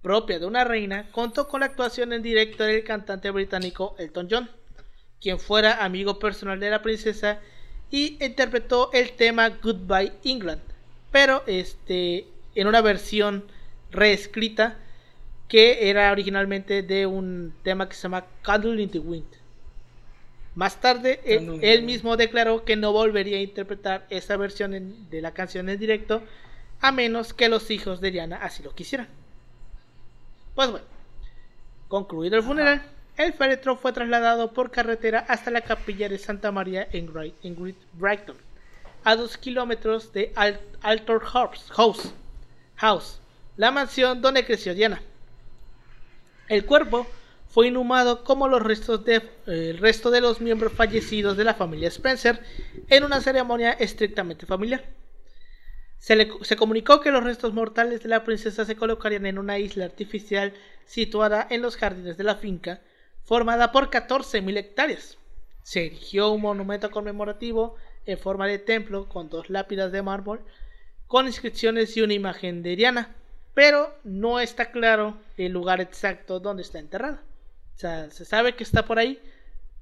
propia de una reina, contó con la actuación en directo del cantante británico Elton John, quien fuera amigo personal de la princesa y interpretó el tema Goodbye England, pero este en una versión reescrita que era originalmente de un tema que se llama Candle in the Wind. Más tarde, él, mismo declaró que no volvería a interpretar esa versión de la canción en directo a menos que los hijos de Diana así lo quisieran. Pues bueno, concluido el funeral, el féretro fue trasladado por carretera hasta la capilla de Santa María en, en Brighton a dos kilómetros de Altor House, House, la mansión donde creció Diana. El cuerpo fue inhumado como los restos de, eh, el resto de los miembros fallecidos de la familia Spencer en una ceremonia estrictamente familiar. Se, se, comunicó que los restos mortales de la princesa se colocarían en una isla artificial situada en los jardines de la finca, formada por 14.000 hectáreas. Se erigió un monumento conmemorativo en forma de templo con dos lápidas de mármol con inscripciones y una imagen de Diana, pero no está claro el lugar exacto donde está enterrada. O sea, se sabe que está por ahí,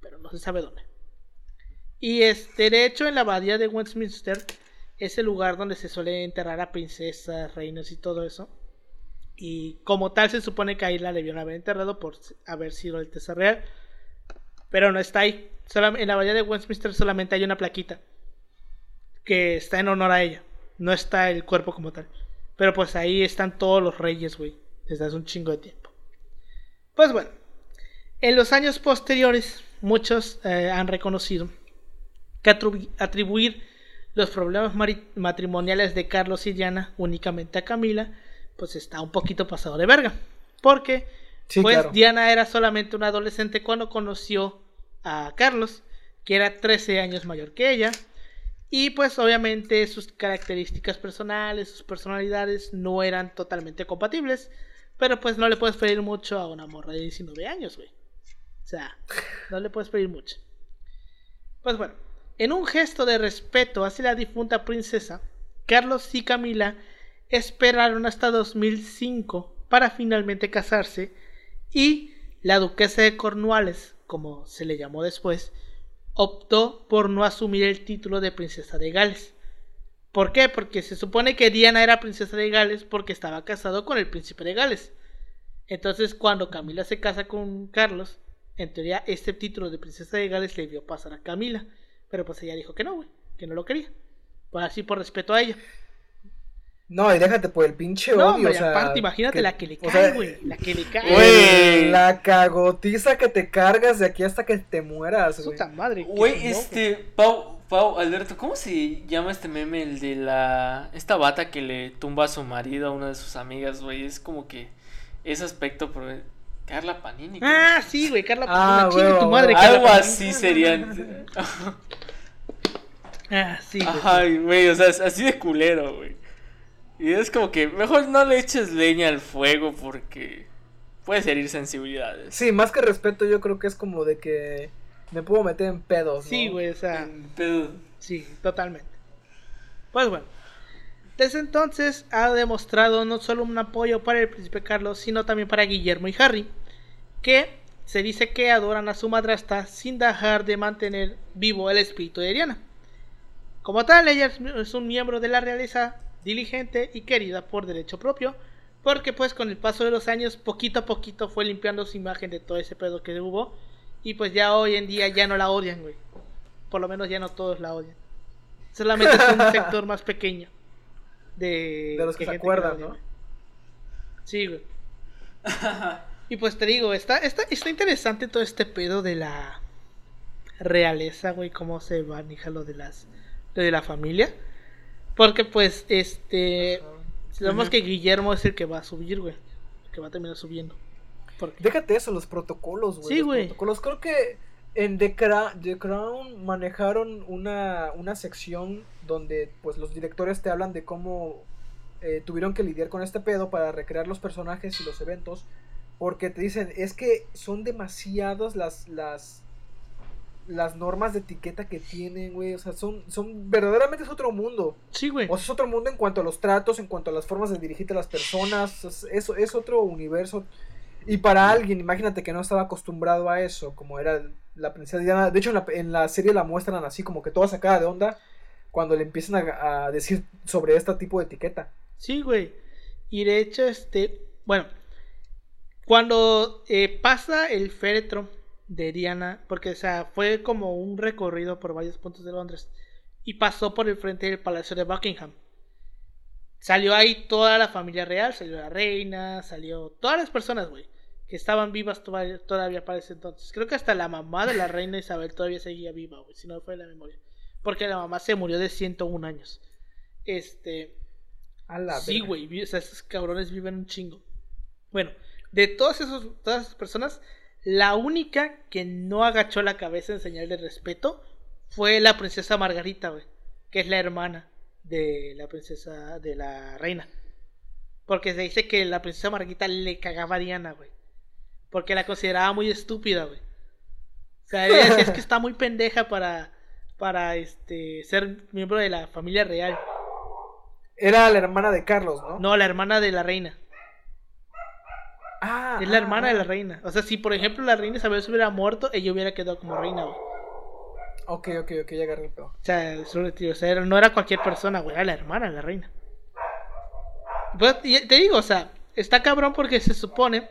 pero no se sabe dónde. Y este, de hecho, en la abadía de Westminster es el lugar donde se suele enterrar a princesas, reinas y todo eso. Y como tal se supone que ahí la debieron haber enterrado por haber sido el Tesoro real. Pero no está ahí. en la abadía de Westminster solamente hay una plaquita que está en honor a ella. No está el cuerpo como tal. Pero pues ahí están todos los reyes, güey. Desde hace un chingo de tiempo. Pues bueno. En los años posteriores, muchos eh, han reconocido que atribuir los problemas matrimoniales de Carlos y Diana únicamente a Camila, pues está un poquito pasado de verga. Porque pues Diana era solamente una adolescente cuando conoció a Carlos, que era 13 años mayor que ella. Y pues obviamente sus características personales, sus personalidades no eran totalmente compatibles. Pero pues no le puedes pedir mucho a una morra de 19 años, güey. O sea, no le puedes pedir mucho. Pues bueno, en un gesto de respeto hacia la difunta princesa, Carlos y Camila esperaron hasta 2005 para finalmente casarse y la duquesa de Cornualles, como se le llamó después, optó por no asumir el título de princesa de Gales. ¿Por qué? Porque se supone que Diana era princesa de Gales porque estaba casado con el príncipe de Gales. Entonces, cuando Camila se casa con Carlos, en teoría este título de princesa de Gales le dio pasar a Camila. Pero pues ella dijo que no, güey, que no lo quería. Pues así por respeto a ella. No, y déjate por el pinche odio, o sea, aparte, imagínate la que le cae, güey, la que le cae. Güey, la cagotiza que te cargas de aquí hasta que te mueras, güey. Puta madre. Güey, este, Pau, Pau, Alberto, ¿cómo se llama este meme, el de la, esta bata que le tumba a su marido a una de sus amigas, güey? Es como que ese aspecto, pero Carla Panini. Ah, sí, güey, Carla ah, Panini. Ah, tu madre, Algo así serían. ah, sí, güey. Ay, güey, o sea, así de culero, güey. Y es como que mejor no le eches leña al fuego porque puede herir sensibilidades. Sí, más que respeto, yo creo que es como de que me puedo meter en pedos. Sí, güey, o sea. pedos. Sí, totalmente. Pues bueno. Desde entonces ha demostrado no solo un apoyo para el príncipe Carlos, sino también para Guillermo y Harry, que se dice que adoran a su madrastra sin dejar de mantener vivo el espíritu de Diana. Como tal, ella es un miembro de la realeza diligente y querida por derecho propio, porque pues con el paso de los años poquito a poquito fue limpiando su imagen de todo ese pedo que hubo y pues ya hoy en día ya no la odian, güey. Por lo menos ya no todos la odian. Solamente es un sector más pequeño de, de los que, se acuerdan, ¿no? Sí, güey. y pues te digo, está, está, está interesante todo este pedo de la realeza, güey, cómo se maneja lo de las de la familia. Porque pues, este... Sabemos que Guillermo es el que va a subir, güey. que va a terminar subiendo. Déjate eso, los protocolos, güey. Sí, güey. Protocolos. Creo que en The, Crown manejaron una, una sección donde pues los directores te hablan de cómo eh, tuvieron que lidiar con este pedo para recrear los personajes y los eventos. Porque te dicen, es que son demasiadas las, las las normas de etiqueta que tienen, güey. O sea, son, son verdaderamente es otro mundo. Sí, güey. O sea, es otro mundo en cuanto a los tratos, en cuanto a las formas de dirigirte a las personas. Es, es, otro universo. Y para alguien, imagínate que no estaba acostumbrado a eso, como era la princesa Diana. De hecho, en la, serie la muestran así, como que toda sacada de onda, cuando le empiezan a, decir sobre este tipo de etiqueta. Sí, güey. Y de hecho, este, bueno, cuando eh, pasa el féretro de Diana, porque o sea, fue como un recorrido por varios puntos de Londres y pasó por el frente del Palacio de Buckingham. Salió ahí toda la familia real, salió la reina, salió todas las personas, güey, que estaban vivas todavía, para ese entonces. Creo que hasta la mamá de la reina Isabel todavía seguía viva, güey, si no fue la memoria. Porque la mamá se murió de 101 años. Este. A la sí, güey, o sea, esos cabrones viven un chingo. Bueno, de todos esos, todas esas personas, la única que no agachó la cabeza en señal de respeto fue la princesa Margarita, güey, que es la hermana de la princesa de la reina. Porque se dice que la princesa Margarita le cagaba a Diana, güey. Porque la consideraba muy estúpida, güey. O sea, ella decía, es que está muy pendeja para, para este, ser miembro de la familia real. Era la hermana de Carlos, ¿no? No, la hermana de la reina. Ah, es la hermana de la ah. reina. O sea, si por ejemplo la reina Isabel se hubiera muerto, ella hubiera quedado como reina, güey. Ok, ok, ok, ya agarré O sea, o sea, no era cualquier persona, güey, era la hermana de la reina. Pues, te digo, o sea, está cabrón porque se supone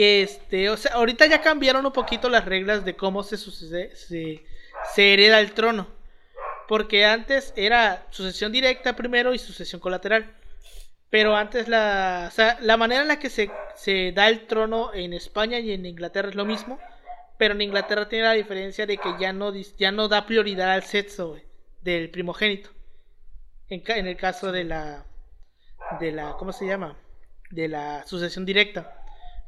que este, o sea, ahorita ya cambiaron un poquito las reglas de cómo se sucede, se, hereda el trono. Porque antes era sucesión directa primero y sucesión colateral. Pero antes la, o sea, la manera en la que se, se da el trono en España y en Inglaterra es lo mismo, pero en Inglaterra tiene la diferencia de que ya no, ya no da prioridad al sexo del primogénito. En, en, el caso de la, de la, ¿cómo se llama? De la sucesión directa.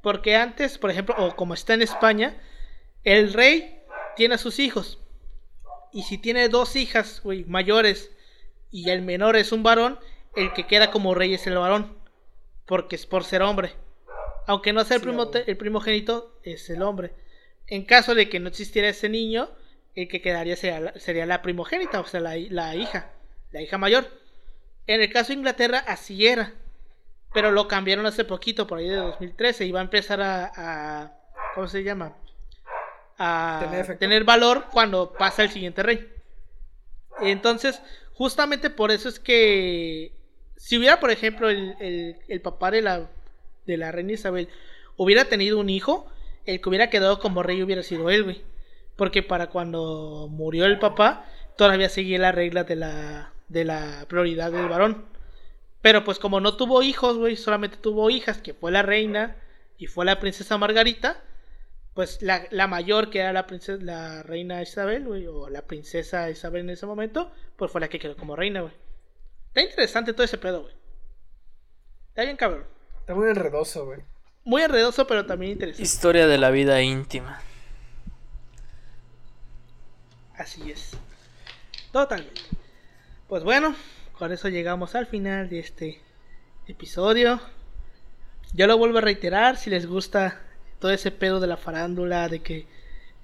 Porque antes, por ejemplo, o como está en España, el rey tiene a sus hijos. Y si tiene dos hijas, güey, mayores, y el menor es un varón, el que queda como rey es el varón. Porque es por ser hombre. Aunque no sea el, primo, el primogénito, es el hombre. En caso de que no existiera ese niño, el que quedaría sería la, primogénita, o sea, la, hija, la hija mayor. En el caso de Inglaterra, así era. Pero lo cambiaron hace poquito, por ahí de 2013, y va a empezar a, ¿cómo se llama? A tener, valor cuando pasa el siguiente rey. Entonces, justamente por eso es que si hubiera, por ejemplo, el, el papá de la, de la reina Isabel hubiera tenido un hijo, el que hubiera quedado como rey hubiera sido él, güey. Porque para cuando murió el papá, todavía seguía la regla de la, de la prioridad del varón. Pero pues como no tuvo hijos, güey, solamente tuvo hijas, que fue la reina y fue la princesa Margarita, pues la, la mayor, que era la princesa, la reina Isabel, güey, o la princesa Isabel en ese momento, pues fue la que quedó como reina, güey. Está interesante todo ese pedo, güey. Está bien cabrón. Está muy enredoso, güey. Muy enredoso, pero también interesante. Historia de la vida íntima. Así es. Totalmente. Pues bueno, con eso llegamos al final de este episodio. Yo lo vuelvo a reiterar, si les gusta todo ese pedo de la farándula, de que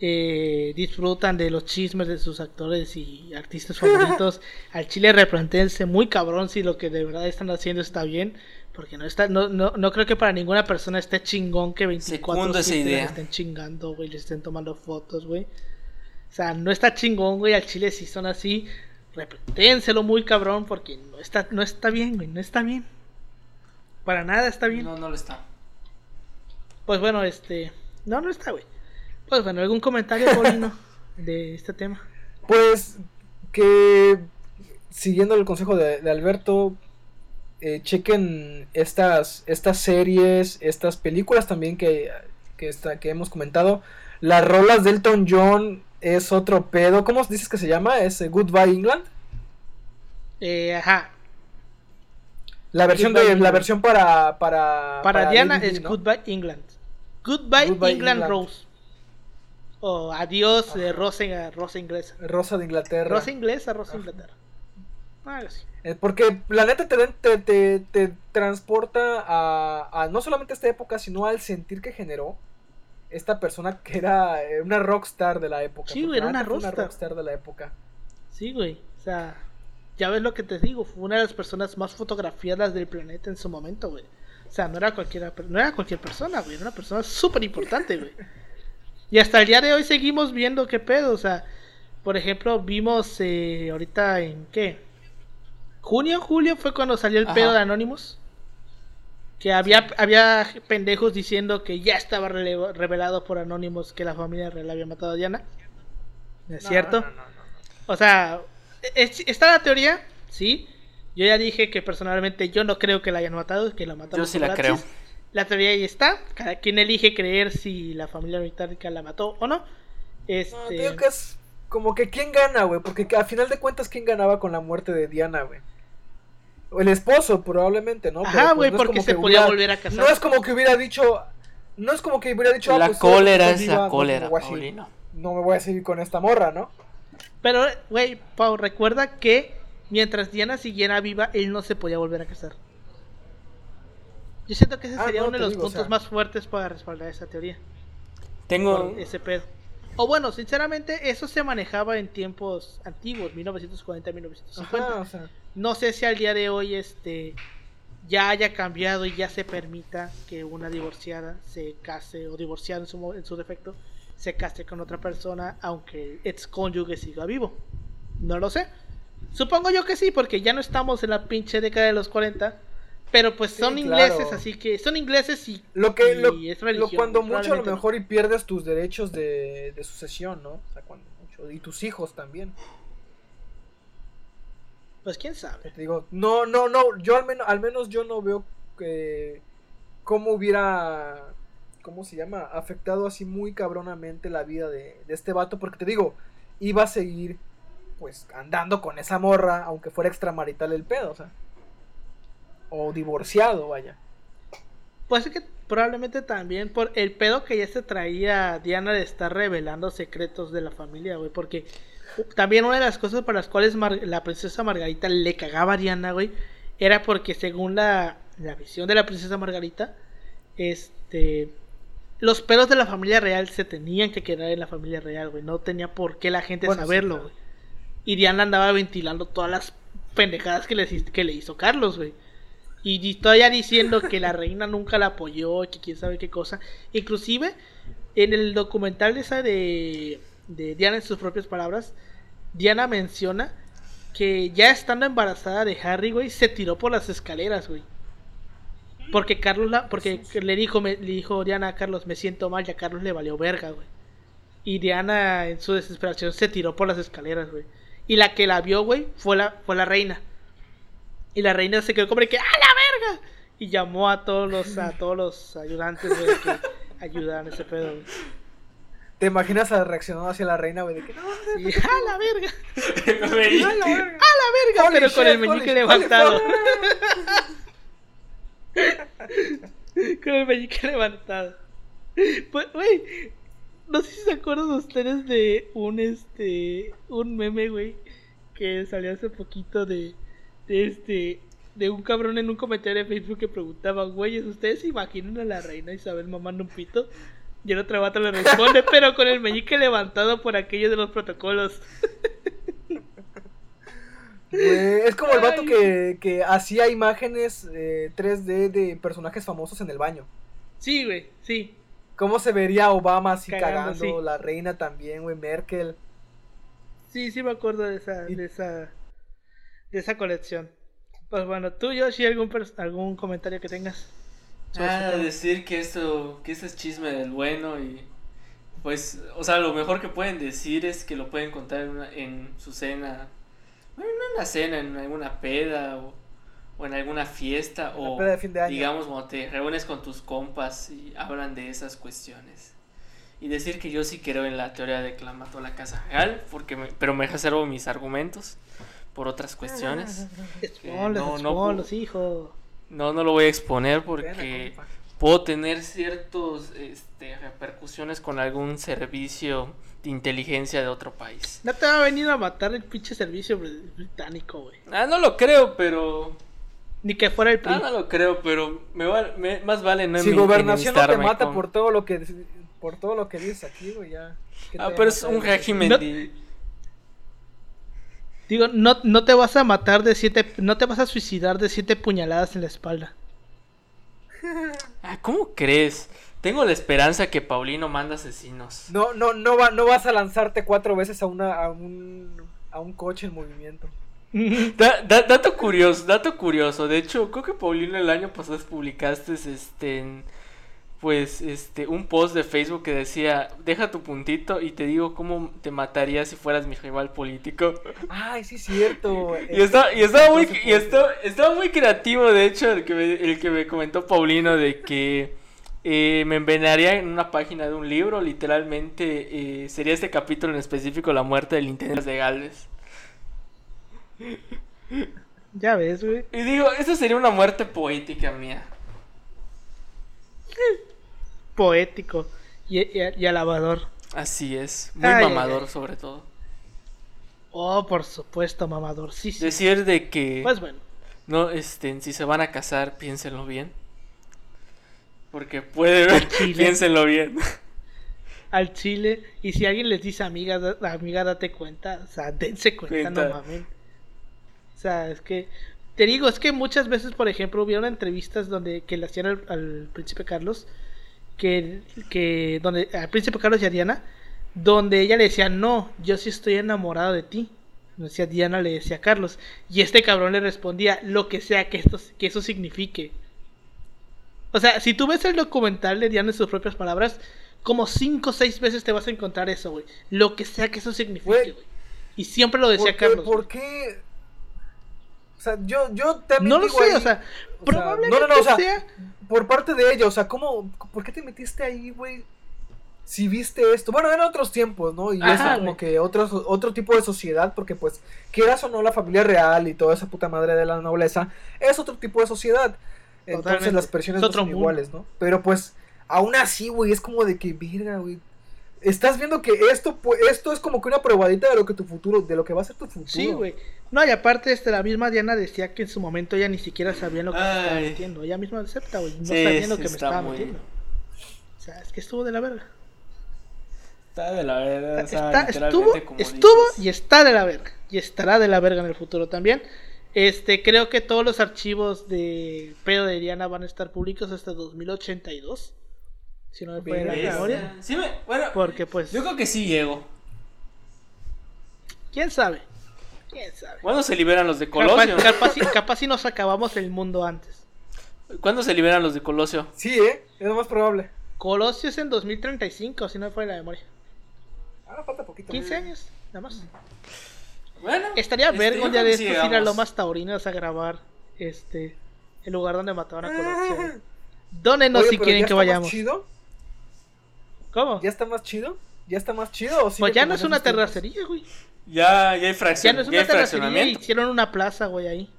eh, disfrutan de los chismes de sus actores y artistas favoritos, al chile replantense muy cabrón si lo que de verdad están haciendo está bien. Porque no está, no, no, no creo que para ninguna persona esté chingón que 24 esa idea. estén chingando, güey, les estén tomando fotos, güey. O sea, no está chingón, güey, al chile si son así, repréntenselo muy cabrón porque no está, no está bien, güey, no está bien. Para nada está bien. No, no lo está. Pues bueno, este, no, no está, güey. Pues bueno, ¿algún comentario, Paulino, de este tema? Pues que siguiendo el consejo de Alberto, eh, chequen estas, estas series, estas películas también que, que, que hemos comentado. Las rolas de Elton John es otro pedo. ¿Cómo dices que se llama? ¿Es eh, Goodbye England? Eh, ajá. La versión de la versión para para, para, Diana es Goodbye England. Goodbye, England, Rose. O adiós de rosa, rosa inglesa. Rosa de Inglaterra. Rosa inglesa, rosa Inglaterra. Eh, porque la neta te, te, te, transporta a, no solamente a esta época, sino al sentir que generó esta persona que era eh, una rockstar de la época. Sí, güey, era una rockstar. de la época. Sí, güey. O sea, ya ves lo que te digo, fue una de las personas más fotografiadas del planeta en su momento, güey. O sea, no era cualquiera, no era cualquier persona, güey, era una persona súper importante, güey. Y hasta el día de hoy seguimos viendo qué pedo, o sea, por ejemplo, vimos eh, ahorita en qué, junio, julio fue cuando salió el pedo de Anonymous. Que había, había pendejos diciendo que ya estaba revelado por Anonymous que la familia real había matado a Diana. es cierto? o sea, está la teoría, sí. Yo ya dije que personalmente yo no creo que la hayan matado, que la mataron. Yo sí la creo. La teoría ahí está. Cada quien elige creer si la familia británica la mató o no. Este... No, que es como que quién gana, güey. Porque a final de cuentas, ¿quién ganaba con la muerte de Diana, güey? El esposo, probablemente, ¿no? Ajá, pues, güey, porque se podía volver a casar. No es como que hubiera dicho. No es como que hubiera dicho. Ah, la pues, cólera es la cólera, no me voy a seguir con esta morra, ¿no? Pero, güey, Pau, recuerda que mientras Diana siguiera viva, él no se podía volver a casar. Yo siento que ese ah, sería uno de los puntos más fuertes para respaldar esa teoría. Tengo. ese pedo. O bueno, sinceramente, eso se manejaba en tiempos antiguos, 1940-1950. No sé si al día de hoy este ya haya cambiado y ya se permita que una divorciada se case o divorciada en su, en su defecto se case con otra persona aunque el ex cónyuge siga vivo. No lo sé. Supongo yo que sí, porque ya no estamos en la pinche década de los 40 pero pues son ingleses, así que son ingleses y, lo que lo, cuando mucho a lo mejor y pierdes tus derechos de, sucesión, ¿no? O sea, cuando mucho y tus hijos también. Pues quién sabe. Te digo, no, no, no, yo al menos, al menos yo no veo que cómo hubiera, ¿cómo se llama? Afectado así muy cabronamente la vida de, de este vato, porque te digo, iba a seguir pues andando con esa morra, aunque fuera extramarital el pedo, o sea o divorciado, vaya. Pues es que probablemente también por el pedo que ya se traía Diana de estar revelando secretos de la familia, güey. Porque también una de las cosas para las cuales la princesa Margarita le cagaba a Diana, güey, era porque según la, la visión de la princesa Margarita, este los pedos de la familia real se tenían que quedar en la familia real, güey. No tenía por qué la gente saberlo, güey. Y Diana andaba ventilando todas las pendejadas que le, que le hizo Carlos, güey. Y todavía diciendo que la reina nunca la apoyó, que quién sabe qué cosa. Inclusive, en el documental esa de, de Diana en sus propias palabras, Diana menciona que ya estando embarazada de Harry, güey, se tiró por las escaleras, güey. Porque Carlos la, porque le dijo, le dijo Diana a Carlos, me siento mal, y a Carlos le valió verga, güey. Y Diana en su desesperación se tiró por las escaleras, güey. Y la que la vio, güey, fue la, fue la reina. Y la reina se quedó como de que, ¡ah, la verga! Y llamó a todos los, a todos los ayudantes, güey, que ayudaran ese pedo, güey. ¿Te imaginas a reaccionar hacia la reina, güey? De que, no, y, ¡ah, la verga! ¡Ah, la verga! ¡Ah, la verga! Pero con el meñique levantado. Con el meñique levantado. Pues, güey, no sé si se acuerdan ustedes de un este un meme, güey, que salió hace poquito de, de este de un cabrón en un comentario de Facebook que preguntaba, güeyes, ¿ustedes se imaginan a la reina Isabel mamando un pito? Y el otro vato le responde, pero con el meñique levantado por aquello de los protocolos. es como el vato que, que hacía imágenes 3D eh, de personajes famosos en el baño. Sí, güey, sí. ¿Cómo se vería Obama así cagando? La reina también, güey, Merkel. Sí, sí me acuerdo de esa, de esa, de esa colección. Pues bueno, tú, Yoshi, algún, algún comentario que tengas. Ah, decir que esto, que esto es chisme del bueno y pues, o sea, lo mejor que pueden decir es que lo pueden contar en, en su cena bueno, no en la cena, en alguna peda o, en alguna fiesta o digamos cuando te reúnes con tus compas y hablan de esas cuestiones. Y decir que yo sí creo en la teoría de que la mató la casa real, porque pero me reservo mis argumentos por otras cuestiones. no, no, hijo. No, no lo voy a exponer porque puedo tener ciertos este, repercusiones con algún servicio de inteligencia de otro país. No te va a venir a matar el pinche servicio británico, güey. Ah, no lo creo, pero... Ni que fuera el PRI. Ah, no lo creo, pero me, más vale no Si gobernación no te mata por todo lo que por todo lo que dices aquí, güey, ya. Ah, pero es un régimen Digo, no, no te vas a matar de siete, no te vas a suicidar de siete puñaladas en la espalda. Ah, ¿cómo crees? Tengo la esperanza que Paulino manda asesinos. No, no, no, va, no vas a lanzarte cuatro veces a, una, a, un, a un coche en movimiento. dato curioso, dato curioso. De hecho, creo que Paulino el año pasado publicaste este pues este un post de Facebook que decía, "Deja tu puntito y te digo cómo te mataría si fueras mi rival político." Ay, sí es cierto. y estaba y estaba muy y estaba, estaba muy creativo, de hecho, el que me, el que me comentó Paulino de que eh, me envenenaría en una página de un libro, literalmente eh, sería este capítulo en específico la muerte del intendente de Gales. Ya ves, güey. Y digo, eso sería una muerte poética mía. Poético y, y, alabador. Así es, muy mamador sobre todo. Oh, por supuesto, mamador. Sí, sí. Decir de que... Pues bueno. No, este, si se van a casar, piénsenlo bien. Porque puede piénsenlo bien. Al chile. Y si alguien les dice, amiga, amiga, date cuenta. O sea, dense cuenta, no mames. O sea, es que. Te digo, es que muchas veces, por ejemplo, hubieron entrevistas donde que le hacían al, príncipe Carlos. Que, que. Donde. Al príncipe Carlos y a Diana. Donde ella le decía, no, yo sí estoy enamorado de ti. Decía Diana, le decía a Carlos. Y este cabrón le respondía, lo que sea que, esto, que eso signifique. O sea, si tú ves el documental de Diana en sus propias palabras, como cinco o seis veces te vas a encontrar eso, güey. Lo que sea que eso signifique, güey. Y siempre lo decía Carlos. ¿Por qué? O sea, yo, yo también. No lo sé, o sea, probablemente no, no, o sea, Por parte de ella, o sea, ¿cómo, ¿por qué te metiste ahí, güey? Si viste esto, bueno, en otros tiempos, ¿no? Y eso como que otro, otro tipo de sociedad, porque pues, quieras o no, la familia real y toda esa puta madre de la nobleza, es otro tipo de sociedad. Entonces Totalmente. las presiones Es no son mundo. iguales, ¿no? Pero pues, aún así, güey, es como de que, verga, güey. Estás viendo que esto, esto es como que una probadita de lo que tu futuro, de lo que va a ser tu futuro. Sí, güey. No, y aparte, este, la misma Diana decía que en su momento ella ni siquiera sabía lo que se estaba Ay. metiendo. Ella misma acepta, güey. No Sí, sabía lo sí que me está estaba muy- metiendo. O sea, es que estuvo de la verga. Está de la. Está- estuvo, estuvo y está de la verga. Y estará de la verga en el futuro también. Este, creo que todos los archivos de pedo de Diana van a estar públicos hasta 2082. Si no me falla la memoria. Sí, me, bueno, Porque pues, yo creo que sí llego. quién sabe. Quién sabe. ¿Cuándo se liberan los de Colosio? capaz, si- capaz si nos acabamos el mundo antes. ¿Cuándo se liberan los de Colosio? Sí, ¿eh? Es lo más probable. Colosio es en 2035, si no me falla la memoria. Ahora falta poquito. 15 años, nada más. Bueno, Estaría este, día creo de estos sí ir a. Lomas Taurinas a grabar este el lugar donde mataron a Colosio. Dónenos Oye, si quieren ¿ya que vayamos. chido? ¿Cómo? ¿Ya está más chido? ¿Ya está más chido? ¿O Pues ya no es una terracería, güey. Ya, ya hay Ya fracción, no es ya una terracería, hicieron una plaza, güey, ahí.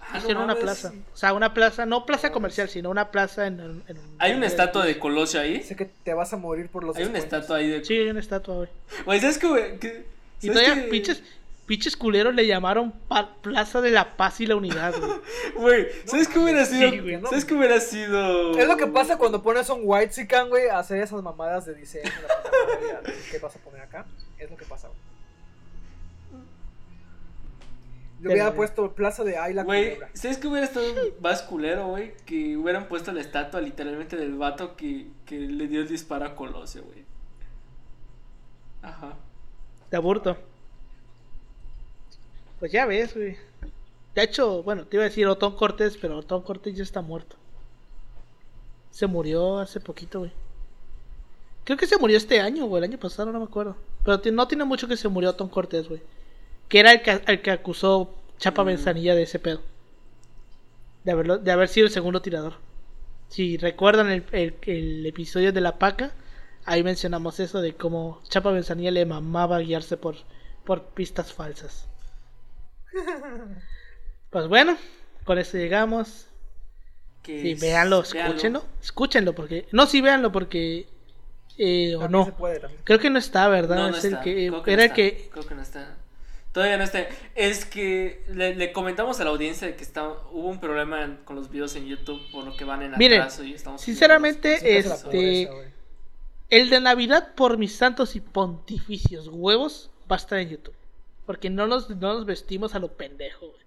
Ah, no Hicieron una plaza. O sea, una plaza, no plaza comercial, sino una plaza en, en- en- Hay una estatua de Colosio ahí. Sé que te vas a morir por los Hay una estatua ahí de. Sí, hay una estatua, güey. Güey, ¿sabes qué, güey? ¿Qué- Y ¿sabes todavía pinches, pinches culeros le llamaron pa- Plaza de la Paz y la Unidad, güey. Güey, ¿sabes qué hubiera sido? sí, güey, no. ¿Sabes qué hubiera sido? Es lo que pasa cuando pones un white sican, güey, a hacer esas mamadas de diseño. ¿Qué vas a poner acá? Es lo que pasa, güey. Le hubiera Pero- puesto Plaza de Ayla Güey. ¿sabes qué hubiera estado más culero, güey? Que hubieran puesto la estatua literalmente del vato que, que le dio el disparo a Colosio, güey. Ajá. De aburto. Pues ya ves, güey. De hecho, bueno, te iba a decir Otón Cortés, pero Otón Cortés ya está muerto. Se murió hace poquito, güey. Creo que se murió este año, güey, el año pasado, no me acuerdo. Pero no tiene mucho que se murió Otón Cortés, güey. Que era el que, el que acusó Chapa Mm. Benzanilla de ese pedo. De, haberlo, de haber sido el segundo tirador. Si recuerdan el, el- el episodio de la paca, ahí mencionamos eso de cómo Chapa Benzanilla le mamaba guiarse por, por pistas falsas. Pues bueno, con eso llegamos. Que Sí, es- véanlo, véanlo. escúchenlo. Escúchenlo, porque. No, sí, véanlo, porque. Eh, o no. puede. Creo que no está, ¿verdad? No, no es está. el que. Creo que era no el que. Creo que no está. Todavía no está. Es que le, le comentamos a la audiencia que está, hubo un problema en- con los videos en YouTube por lo que van en Miren, atraso y estamos sinceramente, este, pobreza. El de Navidad por mis santos y pontificios huevos va a estar en YouTube. Porque no nos, no nos vestimos a lo pendejo, güey.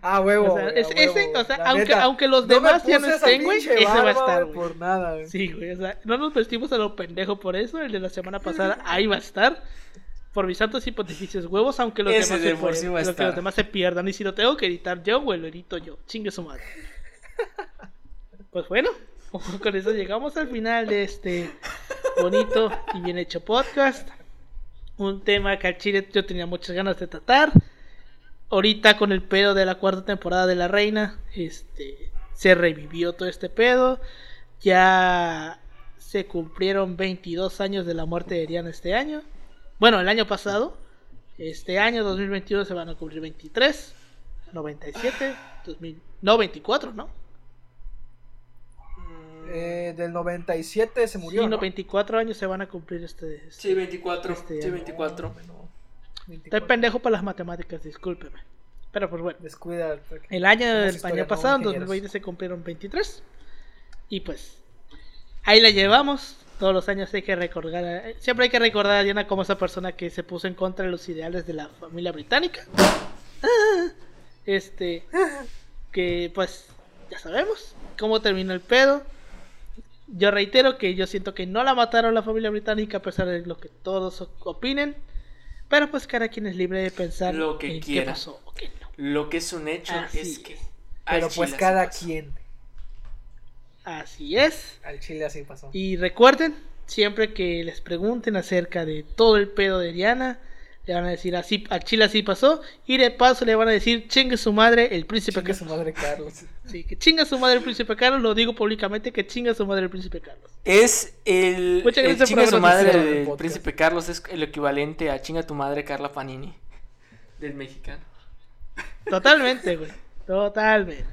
Ah, huevo. O sea, güey, es- a huevo, ese, o sea, aunque, neta. aunque los No demás ya no estén, güey, ese va a estar, güey, güey. Por nada, güey. Sí, güey, o sea, no nos vestimos a lo pendejo por eso. El de la semana pasada, ahí va a estar. Por mis santos y pontificios huevos, aunque los, Ese demás de se, por sí pueden- va a lo que estar. los demás se pierdan. Y si lo tengo que editar yo, güey, lo edito yo. Chingue su madre. Pues bueno, con eso llegamos al final de este bonito y bien hecho podcast. Un tema que al chile yo tenía muchas ganas de tratar. Ahorita con el pedo de la cuarta temporada de La Reina, este se revivió todo este pedo. Ya se cumplieron 22 años de la muerte de Diana este año. Bueno, el año pasado. Este año 2021 se van a cumplir 23, 97, 2000, no 24, ¿no? Eh, del 97 se murió. sí, no, ¿no? 24 años se van a cumplir este. este- Sí, 24. Este, sí, ya. 24. No, Estoy 24. pendejo para las matemáticas, discúlpeme. Pero pues bueno. Descuida. El año del año pasado, en ingenieros. 2020, se cumplieron 23. Y pues, ahí la llevamos. Todos los años hay que recordar. a- siempre hay que recordar a Diana como esa persona que se puso en contra de los ideales de la familia británica. Este, que pues, ya sabemos cómo terminó el pedo. Yo reitero que yo siento que no la mataron la familia británica a pesar de lo que todos opinen. Pero pues cada quien es libre de pensar Lo que en quiera. qué pasó o qué no. Lo que es un hecho Así es que. es. Pero pues cada quien. Así es. Al chile así pasó. Y recuerden, siempre que les pregunten acerca de todo el pedo de Diana, le van a decir así, a Chile así pasó, y de paso le van a decir chingue su madre el príncipe Chingue su Carlos. madre Carlos. Sí, que chinga su madre el príncipe Carlos, lo digo públicamente que chinga su madre el príncipe Carlos. Es el. Muchas el gracias por chinga su habernos madre el podcast. príncipe Carlos es el equivalente a chinga tu madre Carla Panini. Del mexicano. Totalmente, güey. Totalmente.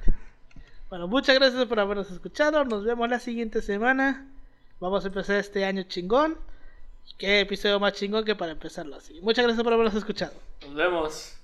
Bueno, muchas gracias por habernos escuchado. Nos vemos la siguiente semana. Vamos a empezar este año chingón. Qué episodio más chingón que para empezarlo así. Muchas gracias por habernos escuchado. Nos vemos.